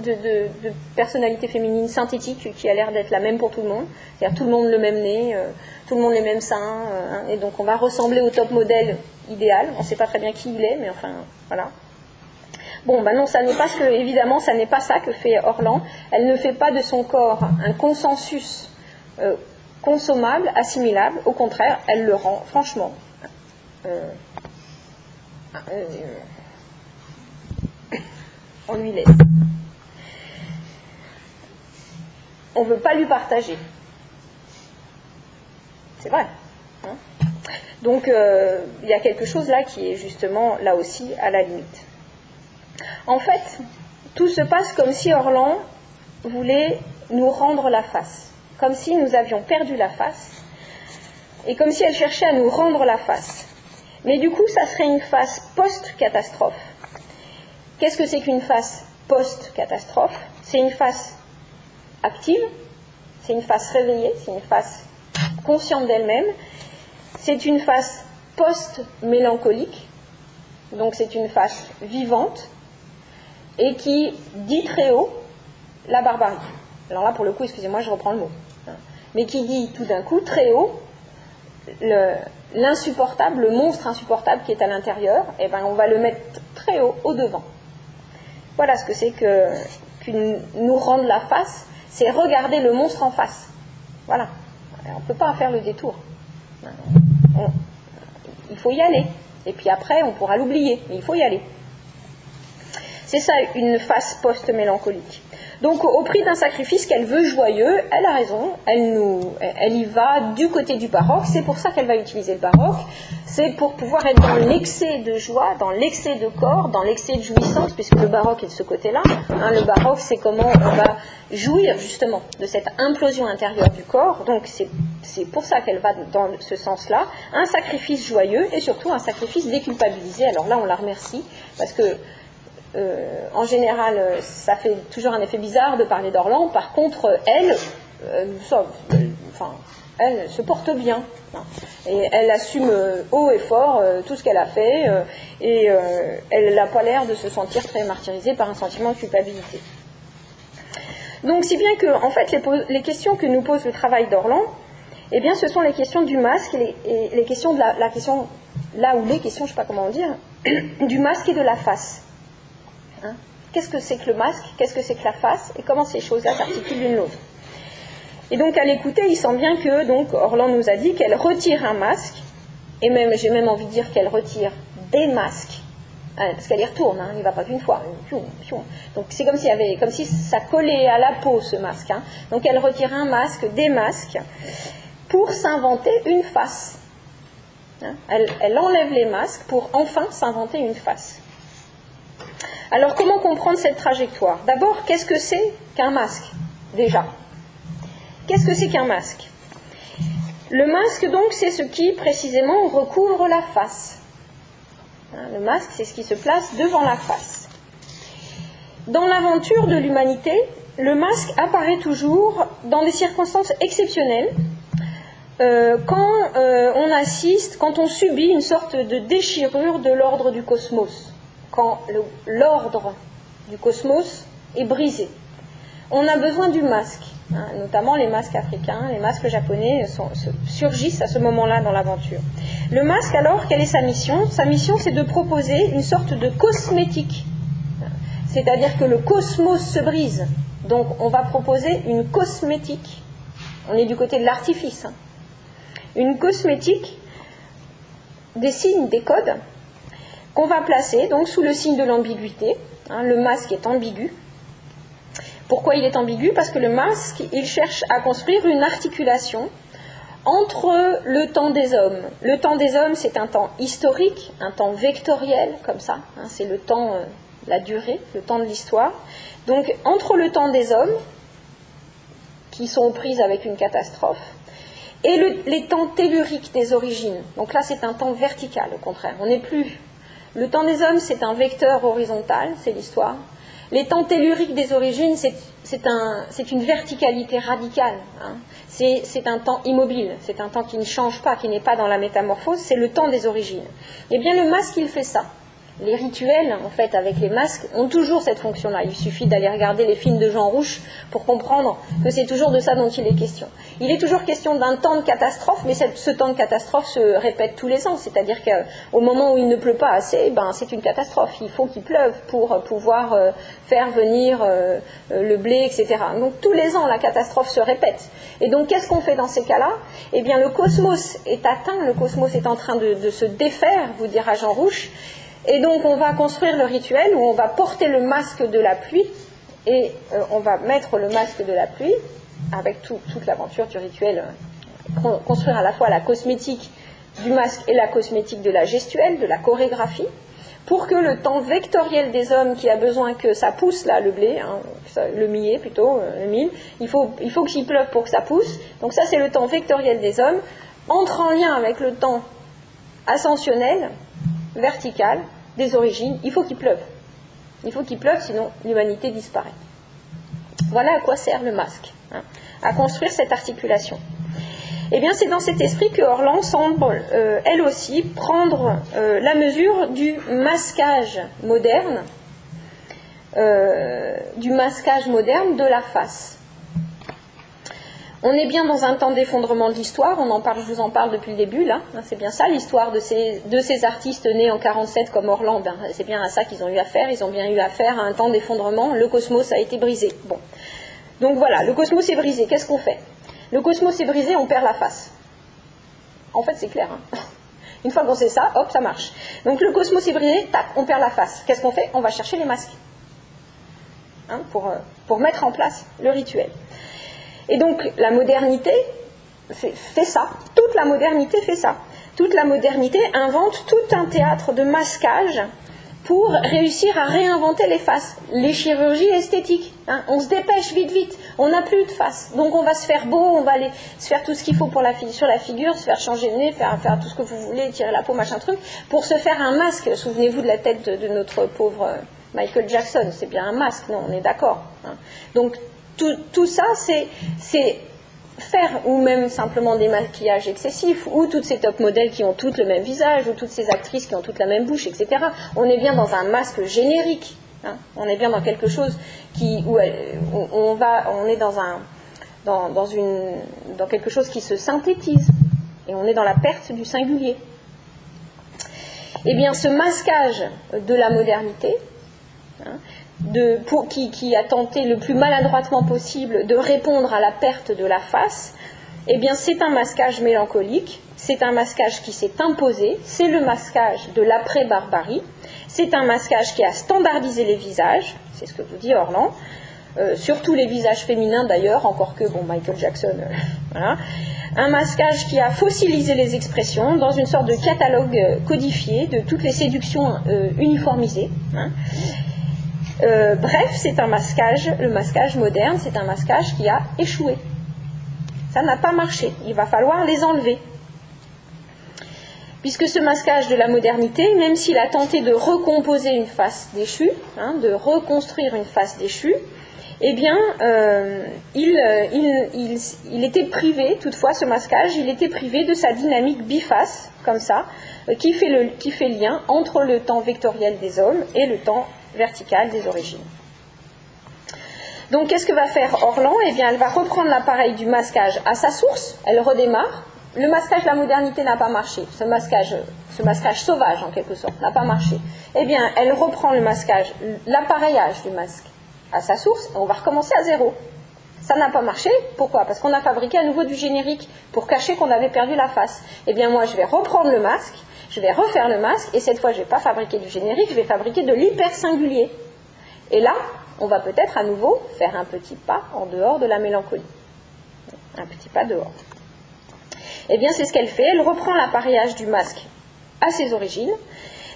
de, personnalité féminine synthétique qui a l'air d'être la même pour tout le monde. C'est-à-dire tout le monde le même nez, euh, tout le monde les mêmes seins, hein, et donc on va ressembler au top modèle idéal. On ne sait pas très bien qui il est, mais enfin, voilà. Bon, ben non, ça n'est pas ce évidemment, ça n'est pas ça que fait Orlan. Elle ne fait pas de son corps un consensus consommable, assimilable. Au contraire, elle le rend, franchement, on lui laisse. On ne veut pas lui partager. C'est vrai. Hein. Donc euh, il y a quelque chose là qui est justement là aussi à la limite. En fait, tout se passe comme si Orlan voulait nous rendre la face, comme si nous avions perdu la face, et comme si elle cherchait à nous rendre la face. Mais du coup, ça serait une face post-catastrophe. Qu'est-ce que c'est qu'une face post-catastrophe? C'est une face active, c'est une face réveillée, c'est une face consciente d'elle-même, c'est une face post-mélancolique, donc c'est une face vivante, et qui dit très haut la barbarie. Alors là, pour le coup, excusez-moi, je reprends le mot. Mais qui dit tout d'un coup très haut l'insupportable, le, monstre insupportable qui est à l'intérieur, eh ben on va le mettre très haut, au devant. Voilà ce que c'est que, nous rendre la face, c'est regarder le monstre en face. Voilà. On ne peut pas faire le détour. il faut y aller. Et puis après, on pourra l'oublier, mais il faut y aller. C'est ça une face post-mélancolique. Donc au prix d'un sacrifice qu'elle veut joyeux, elle a raison, elle, nous, elle y va du côté du baroque, c'est pour ça qu'elle va utiliser le baroque, c'est pour pouvoir être dans l'excès de joie, dans l'excès de corps, dans l'excès de jouissance, puisque le baroque est de ce côté-là. Hein, le baroque, c'est comment on va jouir justement de cette implosion intérieure du corps, donc c'est pour ça qu'elle va dans ce sens-là, un sacrifice joyeux et surtout un sacrifice déculpabilisé. Alors là, on la remercie, parce que euh, en général, euh, ça fait toujours un effet bizarre de parler d'Orlan. Par contre, elle, euh, enfin, elle se porte bien. Et elle assume haut et fort tout ce qu'elle a fait. et elle n'a pas l'air de se sentir très martyrisée par un sentiment de culpabilité. Donc, si bien que, en fait, les, questions que nous pose le travail d'Orlan, eh bien, ce sont les questions du masque et les, questions de la, la, question, là où les questions, je ne sais pas comment dire, <coughs> du masque et de la face. Hein? Qu'est-ce que c'est que le masque? Qu'est-ce que c'est que la face? Et comment ces choses-là s'articulent l'une l'autre? Et donc à l'écouter, il sent bien que donc Orlan nous a dit qu'elle retire un masque, et même j'ai même envie de dire qu'elle retire des masques, hein, parce qu'elle y retourne, hein, il ne va pas qu'une fois. Donc c'est comme, si avait, comme si ça collait à la peau ce masque. Donc elle retire un masque, des masques, pour s'inventer une face. elle enlève les masques pour enfin s'inventer une face. Alors comment comprendre cette trajectoire? D'abord, qu'est-ce que c'est qu'un masque Déjà? Qu'est-ce que c'est qu'un masque? Le masque, donc, c'est ce qui précisément recouvre la face. Hein, le masque, c'est ce qui se place devant la face. Dans l'aventure de l'humanité, le masque apparaît toujours dans des circonstances exceptionnelles, euh, quand euh, on assiste, quand on subit une sorte de déchirure de l'ordre du cosmos quand l'ordre du cosmos est brisé. On a besoin du masque, hein, notamment les masques africains, les masques japonais surgissent à ce moment-là dans l'aventure. Le masque, alors, quelle est sa mission? Sa mission, c'est de proposer une sorte de cosmétique, c'est-à-dire que le cosmos se brise. Donc, on va proposer une cosmétique. On est du côté de l'artifice. Hein. Une cosmétique des signes, des codes, qu'on va placer donc sous le signe de l'ambiguïté. Hein, le masque est ambigu. Pourquoi il est ambigu? Parce que le masque, il cherche à construire une articulation entre le temps des hommes. Le temps des hommes, c'est un temps historique, un temps vectoriel, comme ça. Hein, c'est le temps, euh, la durée, le temps de l'histoire. Donc, entre le temps des hommes, qui sont aux prises avec une catastrophe, et les temps telluriques des origines. Donc là, c'est un temps vertical, au contraire. On n'est plus le temps des hommes, c'est un vecteur horizontal, c'est l'histoire. Les temps telluriques des origines, c'est une verticalité radicale. Hein. C'est un temps immobile, c'est un temps qui ne change pas, qui n'est pas dans la métamorphose, c'est le temps des origines. Eh bien, le masque, il fait ça les rituels, en fait, avec les masques, ont toujours cette fonction-là. Il suffit d'aller regarder les films de Jean Rouche pour comprendre que c'est toujours de ça dont il est question. Il est toujours question d'un temps de catastrophe, mais ce temps de catastrophe se répète tous les ans. C'est-à-dire qu'au moment où il ne pleut pas assez, ben, c'est une catastrophe. Il faut qu'il pleuve pour pouvoir euh, faire venir euh, euh, le blé, etc. Donc tous les ans, la catastrophe se répète. Et donc, qu'est-ce qu'on fait dans ces cas-là? Eh bien, le cosmos est atteint, le cosmos est en train de, de se défaire, vous dira Jean Rouche, et donc on va construire le rituel où on va porter le masque de la pluie et euh, on va mettre le masque de la pluie avec toute l'aventure du rituel, euh, construire à la fois la cosmétique du masque et la cosmétique de la gestuelle, de la chorégraphie, pour que le temps vectoriel des hommes qui a besoin que ça pousse, là, le blé, hein, le millet plutôt, euh, le mil, il faut, il faut qu'il pleuve pour que ça pousse. Donc ça, c'est le temps vectoriel des hommes, entre en lien avec le temps ascensionnel, vertical, des origines. Il faut qu'il pleuve. Il faut qu'il pleuve, sinon l'humanité disparaît. Voilà à quoi sert le masque, hein, à construire cette articulation. Eh bien, c'est dans cet esprit que Orlan semble, euh, elle aussi, prendre euh, la mesure du masquage moderne, euh, du masquage moderne de la face. On est bien dans un temps d'effondrement de l'histoire, on en parle, je vous en parle depuis le début, là, hein, c'est bien ça l'histoire de ces, artistes nés en 47 comme Orlan, ben, c'est bien à ça qu'ils ont eu affaire, ils ont bien eu affaire à un temps d'effondrement, le cosmos a été brisé. Bon. Donc voilà, le cosmos est brisé, qu'est-ce qu'on fait? Le cosmos est brisé, on perd la face. En fait, c'est clair. Hein. <laughs> Une fois qu'on sait ça, hop, ça marche. Donc le cosmos est brisé, tac, on perd la face. Qu'est-ce qu'on fait? On va chercher les masques hein, euh, pour mettre en place le rituel. Et donc la modernité fait, ça. Toute la modernité fait ça. Toute la modernité invente tout un théâtre de masquage pour réussir à réinventer les faces. Les chirurgies esthétiques. Hein. On se dépêche vite, vite. On n'a plus de face. Donc on va se faire beau, on va aller se faire tout ce qu'il faut pour sur la figure, se faire changer le nez, faire, faire tout ce que vous voulez, tirer la peau, machin truc, pour se faire un masque. Souvenez-vous de la tête de, notre pauvre euh, Michael Jackson. C'est bien un masque, non, on est d'accord. Hein. Donc tout, ça, c'est faire, ou même simplement des maquillages excessifs, ou toutes ces top modèles qui ont toutes le même visage, ou toutes ces actrices qui ont toutes la même bouche, etc. On est bien dans un masque générique. Hein. On est bien dans quelque chose qui, dans quelque chose qui se synthétise, et on est dans la perte du singulier. Eh bien, ce masquage de la modernité, hein, qui, a tenté le plus maladroitement possible de répondre à la perte de la face, eh bien c'est un masquage mélancolique, c'est un masquage qui s'est imposé, c'est le masquage de l'après-barbarie, c'est un masquage qui a standardisé les visages, c'est ce que vous dit Orlan, euh, surtout les visages féminins d'ailleurs, encore que bon Michael Jackson, euh, <laughs> voilà. Un masquage qui a fossilisé les expressions dans une sorte de catalogue euh, codifié de toutes les séductions uniformisées. Hein. Euh, bref, c'est un masquage, le masquage moderne, c'est un masquage qui a échoué. Ça n'a pas marché. Il va falloir les enlever. Puisque ce masquage de la modernité, même s'il a tenté de recomposer une face déchue, hein, de reconstruire une face déchue, eh bien, euh, il, il, était privé, toutefois, ce masquage, il était privé de sa dynamique biface, comme ça, euh, qui fait, qui fait lien entre le temps vectoriel des hommes et le temps verticale des origines. Donc qu'est-ce que va faire Orlan? Eh bien, elle va reprendre l'appareil du masquage à sa source, elle redémarre. Le masquage de la modernité n'a pas marché, ce masquage, ce masquage sauvage en quelque sorte n'a pas marché. Eh bien, elle reprend le masquage, l'appareillage du masque à sa source, et on va recommencer à zéro. Ça n'a pas marché. Pourquoi? Parce qu'on a fabriqué à nouveau du générique pour cacher qu'on avait perdu la face. Eh bien, moi, je vais reprendre le masque, je vais refaire le masque et cette fois je ne vais pas fabriquer du générique, je vais fabriquer de l'hyper singulier. Et là, on va peut-être à nouveau faire un petit pas en dehors de la mélancolie. Un petit pas dehors. Eh bien, c'est ce qu'elle fait. Elle reprend l'appareillage du masque à ses origines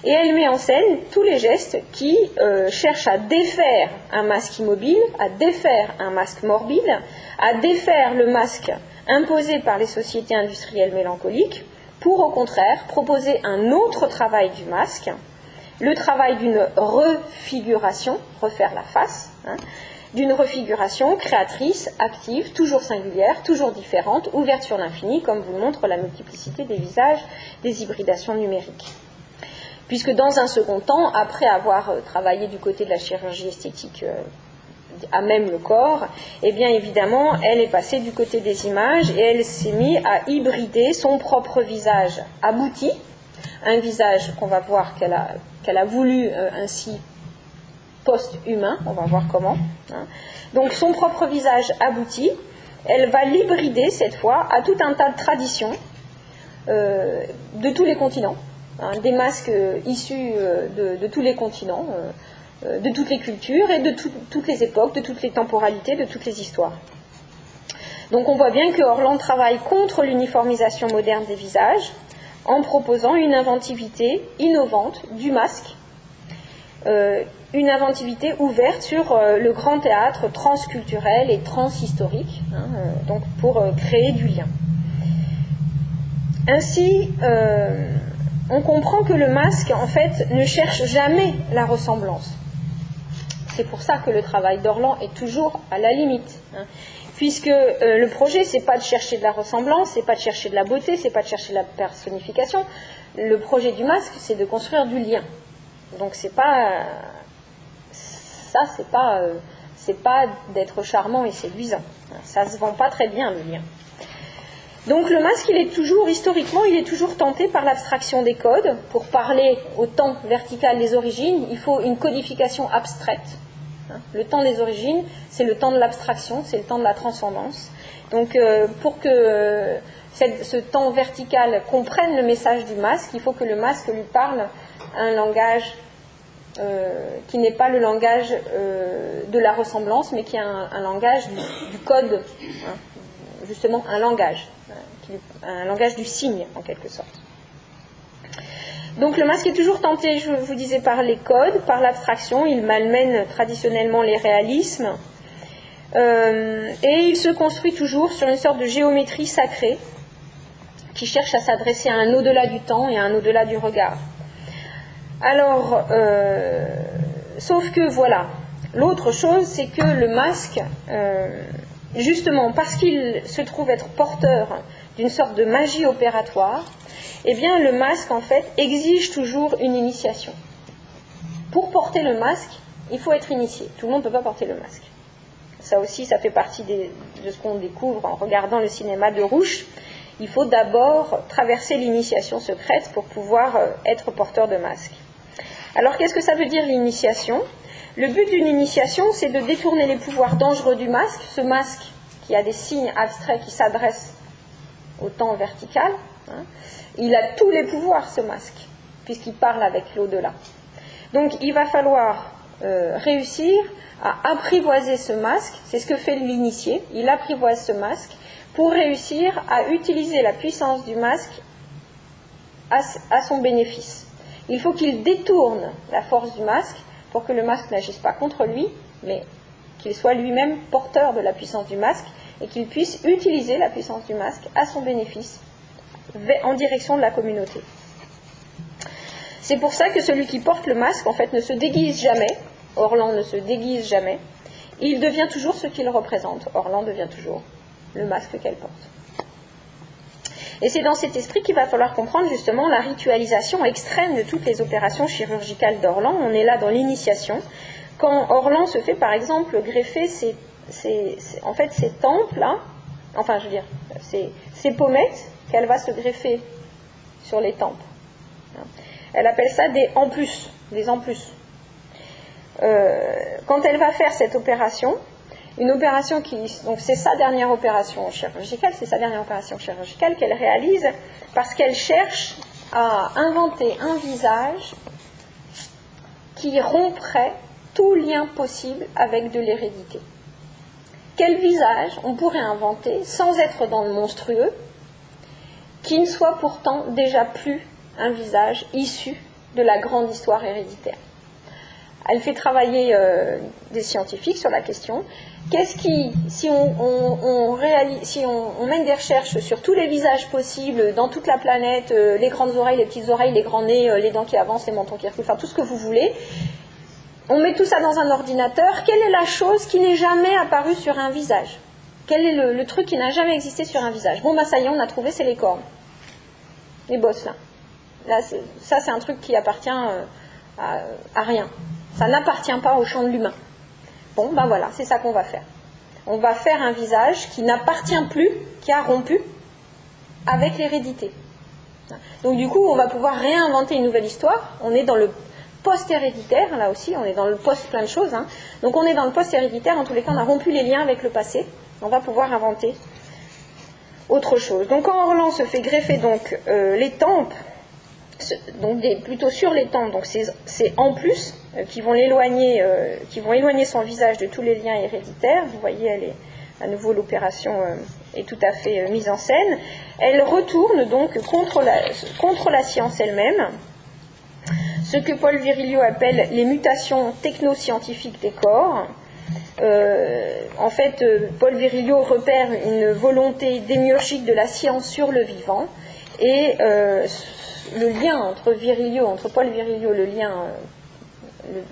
et elle met en scène tous les gestes qui euh, cherchent à défaire un masque immobile, à défaire un masque morbide, à défaire le masque imposé par les sociétés industrielles mélancoliques pour au contraire proposer un autre travail du masque, le travail d'une refiguration, refaire la face, hein, d'une refiguration créatrice, active, toujours singulière, toujours différente, ouverte sur l'infini, comme vous le montre la multiplicité des visages des hybridations numériques. Puisque dans un second temps, après avoir euh, travaillé du côté de la chirurgie esthétique euh, à même le corps, eh bien évidemment, elle est passée du côté des images et elle s'est mise à hybrider son propre visage abouti, un visage qu'on va voir qu'elle a, qu'elle a voulu euh, ainsi post-humain, on va voir comment. Hein. Donc son propre visage abouti, elle va l'hybrider cette fois à tout un tas de traditions euh, de tous les continents, hein, des masques euh, issus de, tous les continents. Euh, de toutes les cultures et de toutes les époques, de toutes les temporalités, de toutes les histoires. Donc on voit bien que Orland travaille contre l'uniformisation moderne des visages en proposant une inventivité innovante du masque une inventivité ouverte sur le grand théâtre transculturel et transhistorique, hein, donc pour créer du lien. Ainsi, on comprend que le masque, en fait, ne cherche jamais la ressemblance. C'est pour ça que le travail d'Orlan est toujours à la limite. Hein. puisque euh, le projet, c'est pas de chercher de la ressemblance, c'est pas de chercher de la beauté, c'est pas de chercher de la personnification. Le projet du masque, c'est de construire du lien. Donc c'est pas ça, c'est pas euh, c'est pas d'être charmant et séduisant. Ça se vend pas très bien le lien. Donc le masque, il est toujours, historiquement, il est toujours tenté par l'abstraction des codes. Pour parler au temps vertical des origines, il faut une codification abstraite. Hein. Le temps des origines, c'est le temps de l'abstraction, c'est le temps de la transcendance. Donc euh, pour que euh, ce temps vertical comprenne le message du masque, il faut que le masque lui parle un langage euh, qui n'est pas le langage de la ressemblance, mais qui est un, langage du, code, hein. justement un langage un langage du signe en quelque sorte. Donc le masque est toujours tenté, je vous disais, par les codes, par l'abstraction, il malmène traditionnellement les réalismes, euh, et il se construit toujours sur une sorte de géométrie sacrée qui cherche à s'adresser à un au-delà du temps et à un au-delà du regard. Alors, euh, sauf que voilà, l'autre chose, c'est que le masque, euh, justement parce qu'il se trouve être porteur d'une sorte de magie opératoire, eh bien le masque en fait exige toujours une initiation. Pour porter le masque, il faut être initié. Tout le monde ne peut pas porter le masque. Ça aussi, ça fait partie de ce qu'on découvre en regardant le cinéma de Rouge. Il faut d'abord traverser l'initiation secrète pour pouvoir euh, être porteur de masque. Alors qu'est-ce que ça veut dire l'initiation? Le but d'une initiation, c'est de détourner les pouvoirs dangereux du masque, ce masque qui a des signes abstraits qui s'adressent au temps vertical. Hein, il a tous les pouvoirs, ce masque, puisqu'il parle avec l'au-delà. Donc il va falloir euh, réussir à apprivoiser ce masque, c'est ce que fait l'initié, il apprivoise ce masque pour réussir à utiliser la puissance du masque à, son bénéfice. Il faut qu'il détourne la force du masque pour que le masque n'agisse pas contre lui, mais qu'il soit lui-même porteur de la puissance du masque et qu'il puisse utiliser la puissance du masque à son bénéfice en direction de la communauté. C'est pour ça que celui qui porte le masque, en fait, ne se déguise jamais. Orlan ne se déguise jamais. Il devient toujours ce qu'il représente. Orlan devient toujours le masque qu'elle porte. Et c'est dans cet esprit qu'il va falloir comprendre justement la ritualisation extrême de toutes les opérations chirurgicales d'Orlan. On est là dans l'initiation. Quand Orlan se fait par exemple greffer ses c'est, en fait ces temples-là, enfin je veux dire, ces, pommettes qu'elle va se greffer sur les tempes. Elle appelle ça des en plus, des en plus. Euh, quand elle va faire cette opération, une opération qui, donc c'est sa dernière opération chirurgicale, c'est sa dernière opération chirurgicale qu'elle réalise parce qu'elle cherche à inventer un visage qui romprait tout lien possible avec de l'hérédité. Quel visage on pourrait inventer sans être dans le monstrueux, qui ne soit pourtant déjà plus un visage issu de la grande histoire héréditaire Elle fait travailler euh, des scientifiques sur la question. Qu'est-ce qui, si on, si on, mène des recherches sur tous les visages possibles dans toute la planète, euh, les grandes oreilles, les petites oreilles, les grands nez, euh, les dents qui avancent, les mentons qui reculent, enfin tout ce que vous voulez, on met tout ça dans un ordinateur, quelle est la chose qui n'est jamais apparue sur un visage? Quel est le, truc qui n'a jamais existé sur un visage? Bon, bah ça y est, on a trouvé, c'est les cornes. Les bosses, là. là ça, c'est un truc qui appartient euh, à, rien. Ça n'appartient pas au champ de l'humain. Bon, ben voilà, c'est ça qu'on va faire. On va faire un visage qui n'appartient plus, qui a rompu avec l'hérédité. Donc du coup, on va pouvoir réinventer une nouvelle histoire. On est dans le post-héréditaire, là aussi, on est dans le post plein de choses. Hein. Donc on est dans le post-héréditaire, en tous les cas, on a rompu les liens avec le passé. On va pouvoir inventer autre chose. Donc quand Orlan se fait greffer donc euh, les tempes, donc plutôt sur les tempes, donc c'est en plus euh, qui vont l'éloigner, euh, qui vont éloigner son visage de tous les liens héréditaires. Vous voyez, elle est à nouveau l'opération est tout à fait mise en scène. Elle retourne donc contre la, contre la science elle-même ce que Paul Virilio appelle les mutations technoscientifiques des corps. Euh, en fait, euh, Paul Virilio repère une volonté démiurgique de la science sur le vivant et euh, le lien entre Virilio, entre Paul Virilio, le lien,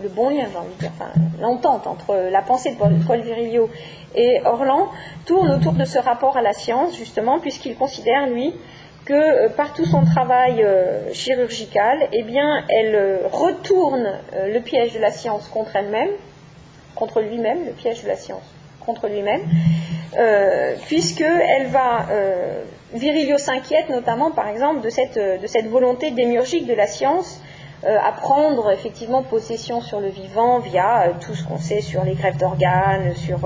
le, bon lien, j'ai envie de dire, l'entente entre la pensée de Paul, Paul Virilio et Orlan tourne autour de ce rapport à la science, justement, puisqu'il considère, lui, que euh, par tout son travail euh, chirurgical, eh bien, elle euh, retourne le piège de la science contre elle-même, contre lui-même, le piège de la science contre lui-même, puisqu'elle va, Virilio s'inquiète notamment, par exemple, de cette, de cette volonté démiurgique de la science à prendre effectivement possession sur le vivant via tout ce qu'on sait sur les grèves d'organes, sur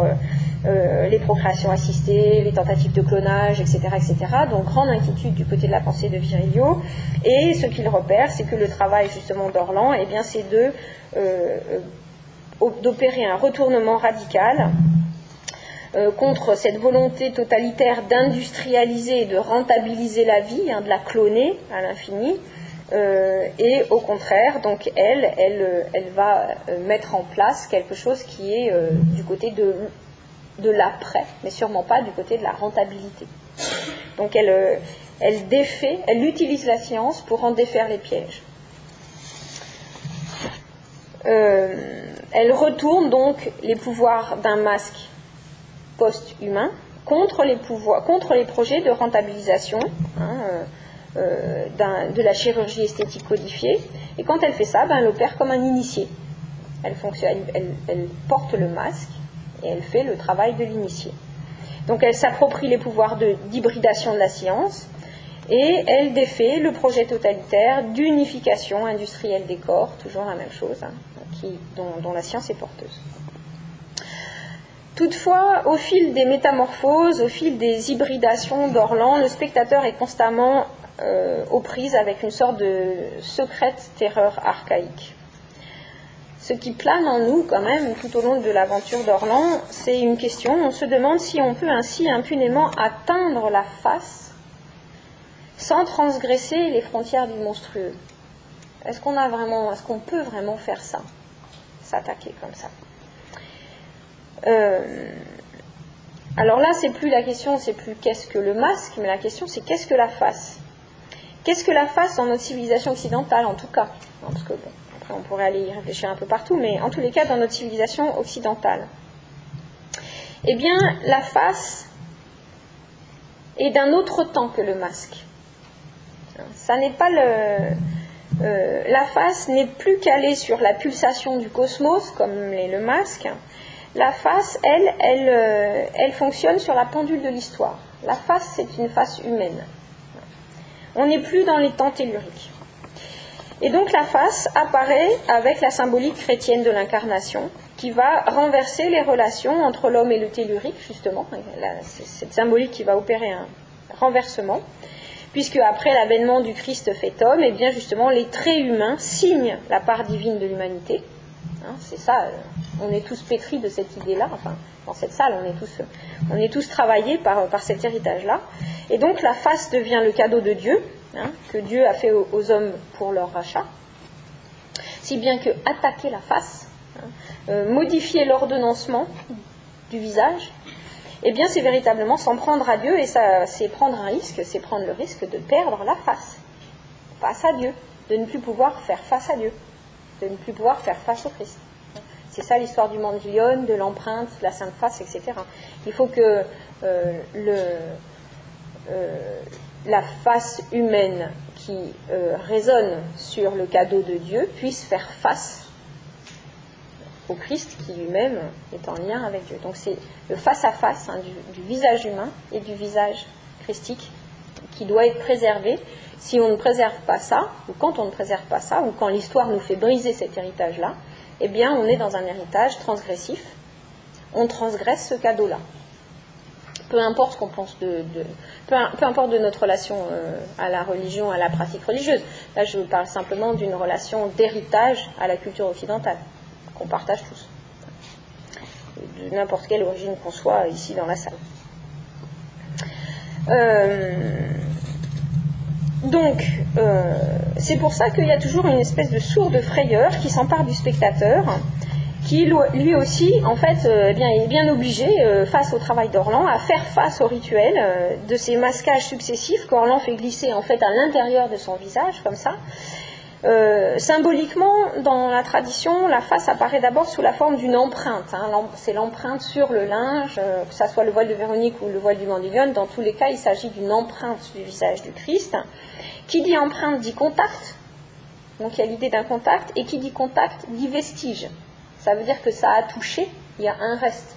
euh, les procréations assistées, les tentatives de clonage, etc.. Donc grande inquiétude du côté de la pensée de Virilio. Et ce qu'il repère, c'est que le travail justement d'Orlan, eh bien, c'est de euh, d'opérer un retournement radical euh, contre cette volonté totalitaire d'industrialiser et de rentabiliser la vie, hein, de la cloner à l'infini. Et au contraire, donc elle, elle, elle va mettre en place quelque chose qui est du côté de de l'après, mais sûrement pas du côté de la rentabilité. Donc elle, euh, elle défait, elle utilise la science pour en défaire les pièges. Euh, elle retourne donc les pouvoirs d'un masque post-humain contre les pouvoirs, contre les projets de rentabilisation hein, euh, de la chirurgie esthétique codifiée. Et quand elle fait ça, ben, elle opère comme un initié. Elle, porte le masque et elle fait le travail de l'initié. Donc elle s'approprie les pouvoirs d'hybridation de, la science et elle défait le projet totalitaire d'unification industrielle des corps, toujours la même chose, hein, qui, dont, la science est porteuse. Toutefois, au fil des métamorphoses, au fil des hybridations d'Orlan, le spectateur est constamment euh, aux prises avec une sorte de secrète terreur archaïque. Ce qui plane en nous quand même tout au long de l'aventure d'Orlan, c'est une question. On se demande si on peut ainsi impunément atteindre la face sans transgresser les frontières du monstrueux. Est-ce qu'on a vraiment, est-ce qu'on peut vraiment faire ça, s'attaquer comme ça? Euh, Alors là, c'est plus la question, c'est plus qu'est-ce que le masque, mais la question c'est qu'est-ce que la face? Qu'est-ce que la face dans notre civilisation occidentale, en tout cas Parce que bon, on pourrait aller y réfléchir un peu partout, mais en tous les cas dans notre civilisation occidentale. Eh bien, la face est d'un autre temps que le masque. Ça n'est pas le, euh, la face n'est plus calée sur la pulsation du cosmos comme l'est le masque. La face, elle, elle, euh, elle fonctionne sur la pendule de l'histoire. La face, c'est une face humaine. On n'est plus dans les temps telluriques. Et donc la face apparaît avec la symbolique chrétienne de l'incarnation, qui va renverser les relations entre l'homme et le tellurique, justement. C'est cette symbolique qui va opérer un renversement, puisque après l'avènement du Christ fait homme, et eh bien justement les traits humains signent la part divine de l'humanité. Hein, c'est ça, euh, on est tous pétris de cette idée-là, enfin, dans cette salle, on est tous, on est tous travaillés par, cet héritage-là. Et donc la face devient le cadeau de Dieu, Hein, que Dieu a fait aux, hommes pour leur rachat, si bien que attaquer la face, hein, euh, modifier l'ordonnancement du visage, eh bien c'est véritablement s'en prendre à Dieu et ça c'est prendre un risque, c'est prendre le risque de perdre la face, face à Dieu, de ne plus pouvoir faire face à Dieu, de ne plus pouvoir faire face au Christ. C'est ça l'histoire du mandilion, de l'empreinte, de la sainte face, etc. Il faut que euh, euh, la face humaine qui euh, résonne sur le cadeau de Dieu puisse faire face au Christ qui lui-même est en lien avec Dieu. Donc c'est le face-à-face hein, du, visage humain et du visage christique qui doit être préservé. Si on ne préserve pas ça, ou quand on ne préserve pas ça, ou quand l'histoire nous fait briser cet héritage-là, eh bien on est dans un héritage transgressif. On transgresse ce cadeau-là peu importe qu'on pense de, peu, importe de notre relation euh, à la religion, à la pratique religieuse. Là, je parle simplement d'une relation d'héritage à la culture occidentale qu'on partage tous, de n'importe quelle origine qu'on soit ici dans la salle. Euh, donc, euh, c'est pour ça qu'il y a toujours une espèce de sourde frayeur qui s'empare du spectateur, qui lui aussi, en fait, euh, eh bien, est bien obligé, euh, face au travail d'Orlan, à faire face au rituel de ces masquages successifs qu'Orlan fait glisser en fait à l'intérieur de son visage, comme ça. symboliquement, dans la tradition, la face apparaît d'abord sous la forme d'une empreinte. Hein. c'est l'empreinte sur le linge, que ce soit le voile de Véronique ou le voile du Mandilion. Dans tous les cas, il s'agit d'une empreinte du visage du Christ. Qui dit empreinte dit contact, donc il y a l'idée d'un contact, et qui dit contact dit vestige. Ça veut dire que ça a touché, il y a un reste.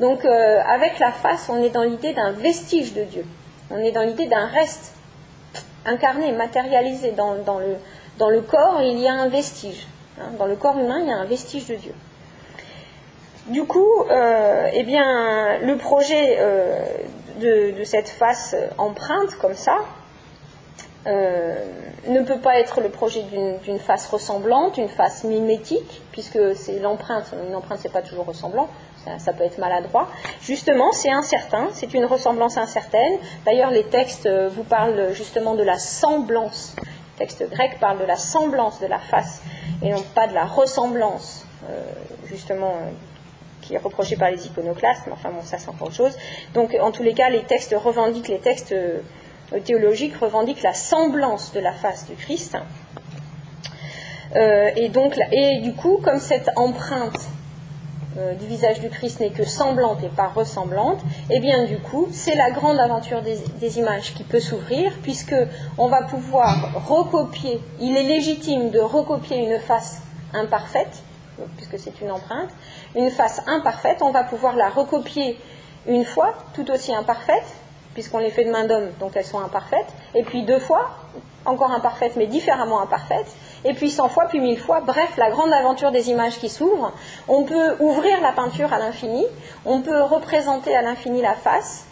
Donc euh, avec la face, on est dans l'idée d'un vestige de Dieu. On est dans l'idée d'un reste incarné, matérialisé. Dans, le, corps, il y a un vestige. Hein. Dans le corps humain, il y a un vestige de Dieu. Du coup, euh, eh bien, le projet euh, de, cette face empreinte comme ça, euh, ne peut pas être le projet d'une face ressemblante, une face mimétique, puisque c'est l'empreinte. Une empreinte, c'est pas toujours ressemblant, ça, peut être maladroit. Justement, c'est incertain, c'est une ressemblance incertaine. D'ailleurs, les textes euh, vous parlent justement de la semblance. Les textes grecs parlent de la semblance de la face et non pas de la ressemblance, euh, justement qui est reprochée par les iconoclastes, mais enfin bon, ça c'est encore autre chose. Donc en tous les cas, les textes revendiquent les textes théologique revendique la semblance de la face du Christ. Euh, et, du coup, comme cette empreinte euh, du visage du Christ n'est que semblante et pas ressemblante, eh bien du coup, c'est la grande aventure des, des images qui peut s'ouvrir, puisque on va pouvoir recopier, il est légitime de recopier une face imparfaite, puisque c'est une empreinte, une face imparfaite, on va pouvoir la recopier une fois, tout aussi imparfaite, puisqu'on les fait de main d'homme, donc elles sont imparfaites, et puis deux fois, encore imparfaites, mais différemment imparfaites, et puis cent fois, puis mille fois, bref, la grande aventure des images qui s'ouvrent. On peut ouvrir la peinture à l'infini, on peut représenter à l'infini la face,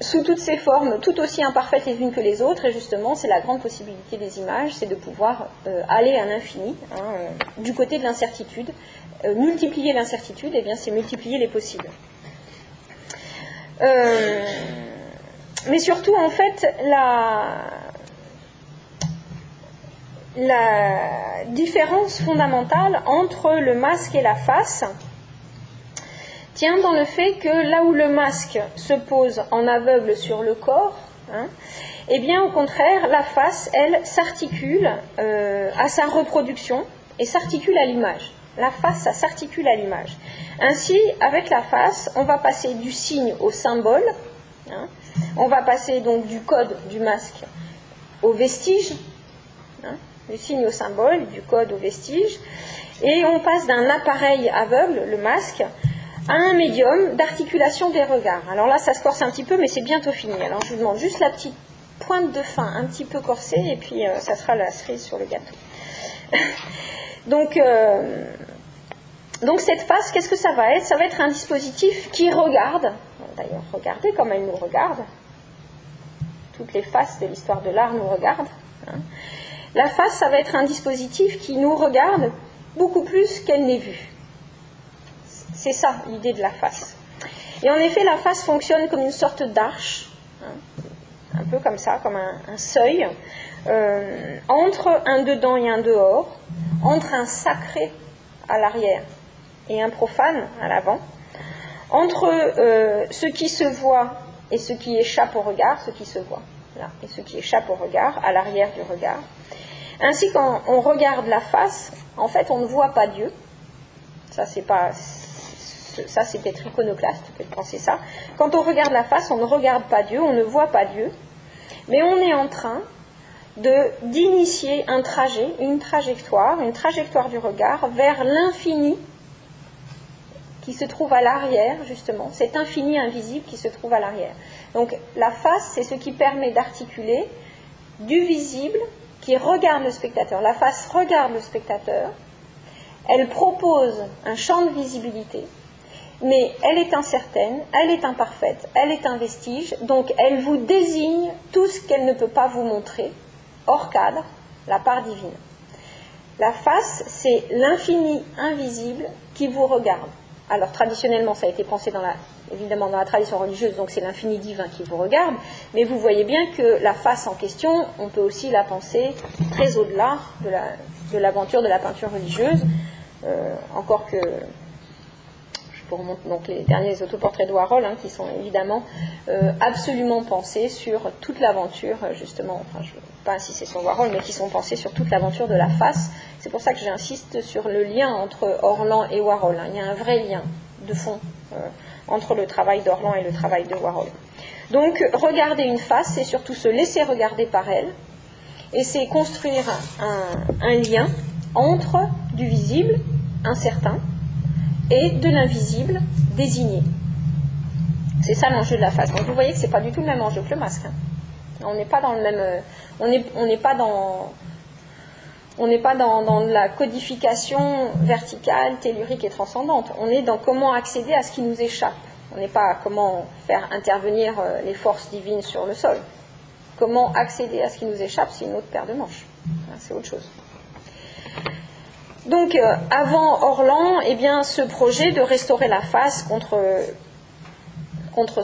sous toutes ses formes, tout aussi imparfaites les unes que les autres, et justement, c'est la grande possibilité des images, c'est de pouvoir euh, aller à l'infini, hein, euh, du côté de l'incertitude. Euh, multiplier l'incertitude, eh bien, c'est multiplier les possibles. Euh, mais surtout, en fait, la, différence fondamentale entre le masque et la face tient dans le fait que là où le masque se pose en aveugle sur le corps, hein, eh bien au contraire, la face, elle, s'articule euh, à sa reproduction et s'articule à l'image. La face, ça s'articule à l'image. Ainsi, avec la face, on va passer du signe au symbole, hein. on va passer donc du code du masque au vestige, hein, du signe au symbole, du code au vestige, et on passe d'un appareil aveugle, le masque, à un médium d'articulation des regards. Alors là, ça se corse un petit peu, mais c'est bientôt fini. Alors je vous demande juste la petite pointe de fin un petit peu corsée, et puis euh, ça sera la cerise sur le gâteau. <laughs> donc, euh, donc cette face, qu'est-ce que ça va être? Ça va être un dispositif qui regarde, d'ailleurs regardez comme elle nous regarde, toutes les faces de l'histoire de l'art nous regardent. Hein. La face, ça va être un dispositif qui nous regarde beaucoup plus qu'elle n'est vue. C'est ça l'idée de la face. Et en effet, la face fonctionne comme une sorte d'arche, hein, un peu comme ça, comme un, seuil, euh, entre un dedans et un dehors, entre un sacré à l'arrière et un profane à l'avant, entre euh, ce qui se voit et ce qui échappe au regard, ce qui se voit, là, et ce qui échappe au regard, à l'arrière du regard. Ainsi, quand on regarde la face, en fait, on ne voit pas Dieu. Ça, c'est pas, ça, c'est être iconoclaste que de penser ça. Quand on regarde la face, on ne regarde pas Dieu, on ne voit pas Dieu, mais on est en train d'initier un trajet, une trajectoire, une trajectoire du regard vers l'infini qui se trouve à l'arrière, justement, cet infini invisible qui se trouve à l'arrière. Donc la face, c'est ce qui permet d'articuler du visible qui regarde le spectateur. La face regarde le spectateur, elle propose un champ de visibilité, mais elle est incertaine, elle est imparfaite, elle est un vestige, donc elle vous désigne tout ce qu'elle ne peut pas vous montrer, hors cadre, la part divine. La face, c'est l'infini invisible qui vous regarde. Alors traditionnellement, ça a été pensé dans évidemment dans la tradition religieuse, donc c'est l'infini divin qui vous regarde, mais vous voyez bien que la face en question, on peut aussi la penser très au-delà de l'aventure de, la peinture religieuse, euh, encore que vous remonte donc les derniers autoportraits de Warhol, hein, qui sont évidemment euh, absolument pensés sur toute l'aventure, justement, enfin je ne veux pas insister sur Warhol, mais qui sont pensés sur toute l'aventure de la face. C'est pour ça que j'insiste sur le lien entre Orlan et Warhol. Hein. Il y a un vrai lien de fond. Euh, entre le travail d'Orlan et le travail de Warhol. Donc, regarder une face, c'est surtout se laisser regarder par elle, et c'est construire un, lien entre du visible, incertain, et de l'invisible, désigné. C'est ça l'enjeu de la face. Donc vous voyez que ce n'est pas du tout le même enjeu que le masque. Hein. On n'est pas dans le même. Euh, on n'est pas dans. On n'est pas dans, dans, la codification verticale, tellurique et transcendante. On est dans comment accéder à ce qui nous échappe. On n'est pas à comment faire intervenir euh, les forces divines sur le sol. Comment accéder à ce qui nous échappe, c'est une autre paire de manches. C'est autre chose. Donc, euh, avant Orlan, eh ce projet de restaurer la face contre,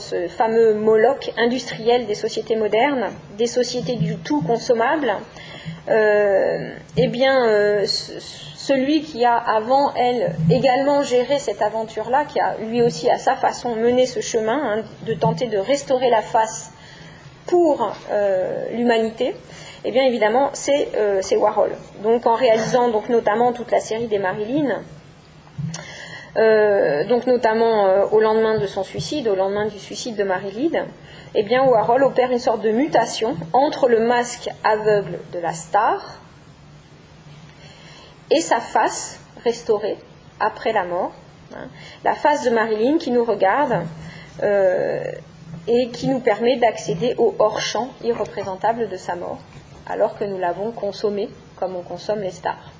ce fameux Moloch industriel des sociétés modernes, des sociétés du tout consommable, euh, eh bien, celui qui a avant elle également géré cette aventure-là, qui a lui aussi à sa façon mené ce chemin hein, de tenter de restaurer la face pour euh, l'humanité, eh bien évidemment euh, c'est Warhol. Donc en réalisant donc notamment toute la série des Marilyn, euh, donc notamment au lendemain de son suicide, au lendemain du suicide de Marilyn, eh bien Warhol opère une sorte de mutation entre le masque aveugle de la star et sa face restaurée après la mort. Hein. La face de Marilyn qui nous regarde euh, et qui nous permet d'accéder au hors-champ irreprésentable de sa mort, alors que nous l'avons consommé comme on consomme les stars.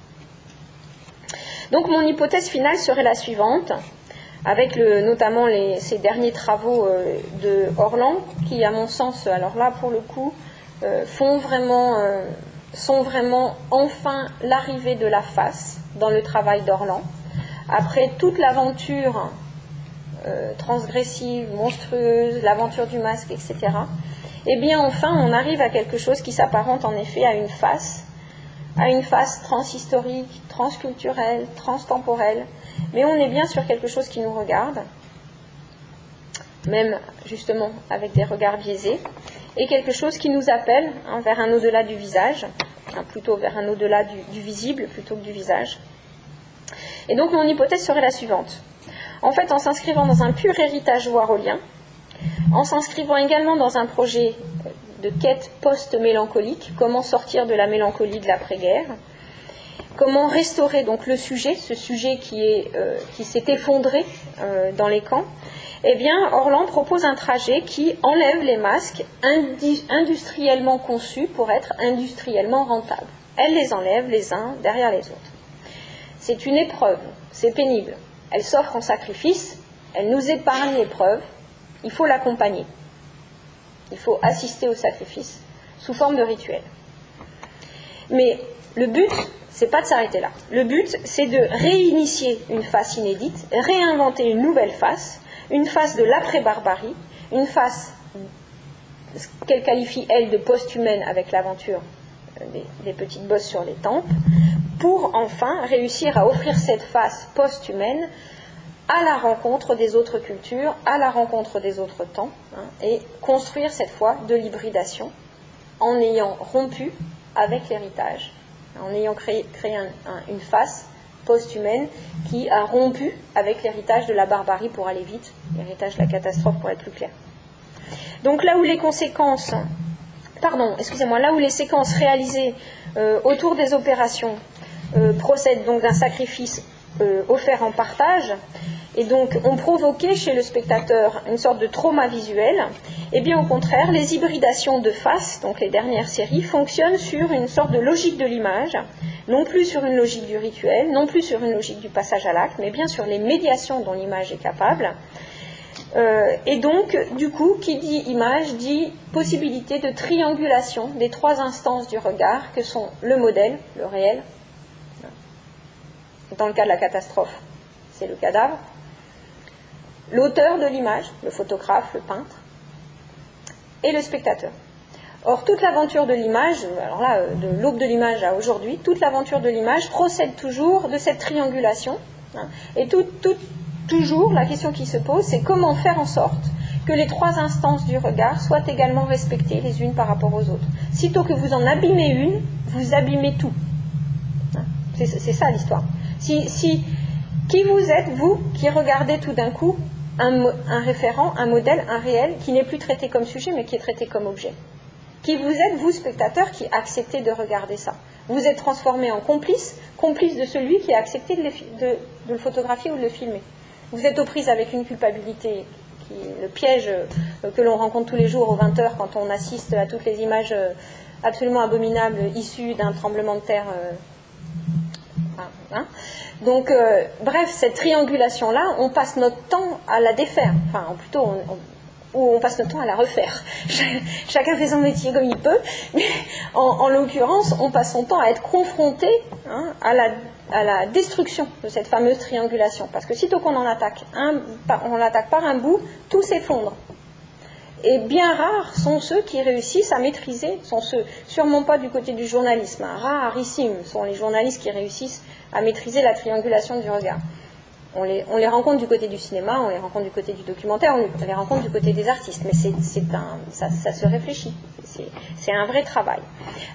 Donc mon hypothèse finale serait la suivante, avec notamment ces derniers travaux euh, de Orlan, qui à mon sens, alors là pour le coup, euh, font vraiment sont vraiment enfin l'arrivée de la face dans le travail d'Orlan. Après toute l'aventure euh, transgressive, monstrueuse, l'aventure du masque, etc., eh bien enfin on arrive à quelque chose qui s'apparente en effet à une face, à une face transhistorique, transculturelle, transtemporelle, mais on est bien sur quelque chose qui nous regarde, même justement avec des regards biaisés, et quelque chose qui nous appelle hein, vers un au-delà du visage, plutôt vers un au-delà du, visible plutôt que du visage. Et donc mon hypothèse serait la suivante. En fait, en s'inscrivant dans un pur héritage warolien, en s'inscrivant également dans un projet de quête post-mélancolique, comment sortir de la mélancolie de l'après-guerre, comment restaurer donc le sujet, ce sujet qui, euh, s'est effondré euh, dans les camps, eh bien, Orlan propose un trajet qui enlève les masques industriellement conçus pour être industriellement rentables. Elle les enlève les uns derrière les autres. C'est une épreuve, c'est pénible. Elle s'offre en sacrifice, elle nous épargne l'épreuve, il faut l'accompagner. Il faut assister au sacrifice sous forme de rituel. Mais le but, c'est pas de s'arrêter là. Le but, c'est de réinitier une face inédite, réinventer une nouvelle face, une face de l'après-barbarie, une face qu'elle qualifie, elle, de post-humaine avec l'aventure euh, des, petites bosses sur les tempes, pour enfin réussir à offrir cette face post-humaine à la rencontre des autres cultures, à la rencontre des autres temps, hein, et construire cette fois de l'hybridation en ayant rompu avec l'héritage, en ayant créé, une face post-humaine qui a rompu avec l'héritage de la barbarie pour aller vite, l'héritage de la catastrophe pour être plus clair. Donc là où les conséquences, pardon, excusez-moi, là où les séquences réalisées euh, autour des opérations euh, procèdent donc d'un sacrifice euh, offert en partage, et donc ont provoqué chez le spectateur une sorte de trauma visuel, et eh bien au contraire, les hybridations de face, donc les dernières séries, fonctionnent sur une sorte de logique de l'image, non plus sur une logique du rituel, non plus sur une logique du passage à l'acte, mais bien sur les médiations dont l'image est capable. Euh, et donc, du coup, qui dit image dit possibilité de triangulation des trois instances du regard que sont le modèle, le réel, dans le cas de la catastrophe, c'est le cadavre, l'auteur de l'image, le photographe, le peintre, et le spectateur. Or, toute l'aventure de l'image, alors là, euh, de l'aube de l'image à aujourd'hui, toute l'aventure de l'image procède toujours de cette triangulation. Hein. et tout, toujours, la question qui se pose, c'est comment faire en sorte que les trois instances du regard soient également respectées les unes par rapport aux autres. Sitôt que vous en abîmez une, vous abîmez tout. Hein. c'est ça l'histoire. Si, si, qui vous êtes, vous, qui regardez tout d'un coup un, référent, un modèle, un réel, qui n'est plus traité comme sujet, mais qui est traité comme objet qui vous êtes, vous, spectateur, qui acceptez de regarder ça. Vous êtes transformé en complice, complice de celui qui a accepté de le, photographier ou de le filmer. Vous êtes aux prises avec une culpabilité le piège euh, que l'on rencontre tous les jours aux 20h quand on assiste à toutes les images euh, absolument abominables issues d'un tremblement de terre. Euh, hein. Donc, bref, cette triangulation-là, on passe notre temps à la défaire. Enfin, plutôt, on, on passe notre temps à la refaire. <laughs> Chacun fait son métier comme il peut, mais en, l'occurrence, on passe son temps à être confronté hein, à, la, destruction de cette fameuse triangulation. Parce que sitôt qu'on en attaque, un, on l'attaque par un bout, tout s'effondre. Et bien rares sont ceux qui réussissent à maîtriser, sont ceux, sûrement pas du côté du journalisme, hein, sont les journalistes qui réussissent à maîtriser la triangulation du regard. On les, rencontre du côté du cinéma, on les rencontre du côté du documentaire, on les rencontre du côté des artistes. Mais c'est un, ça, se réfléchit. C'est un vrai travail.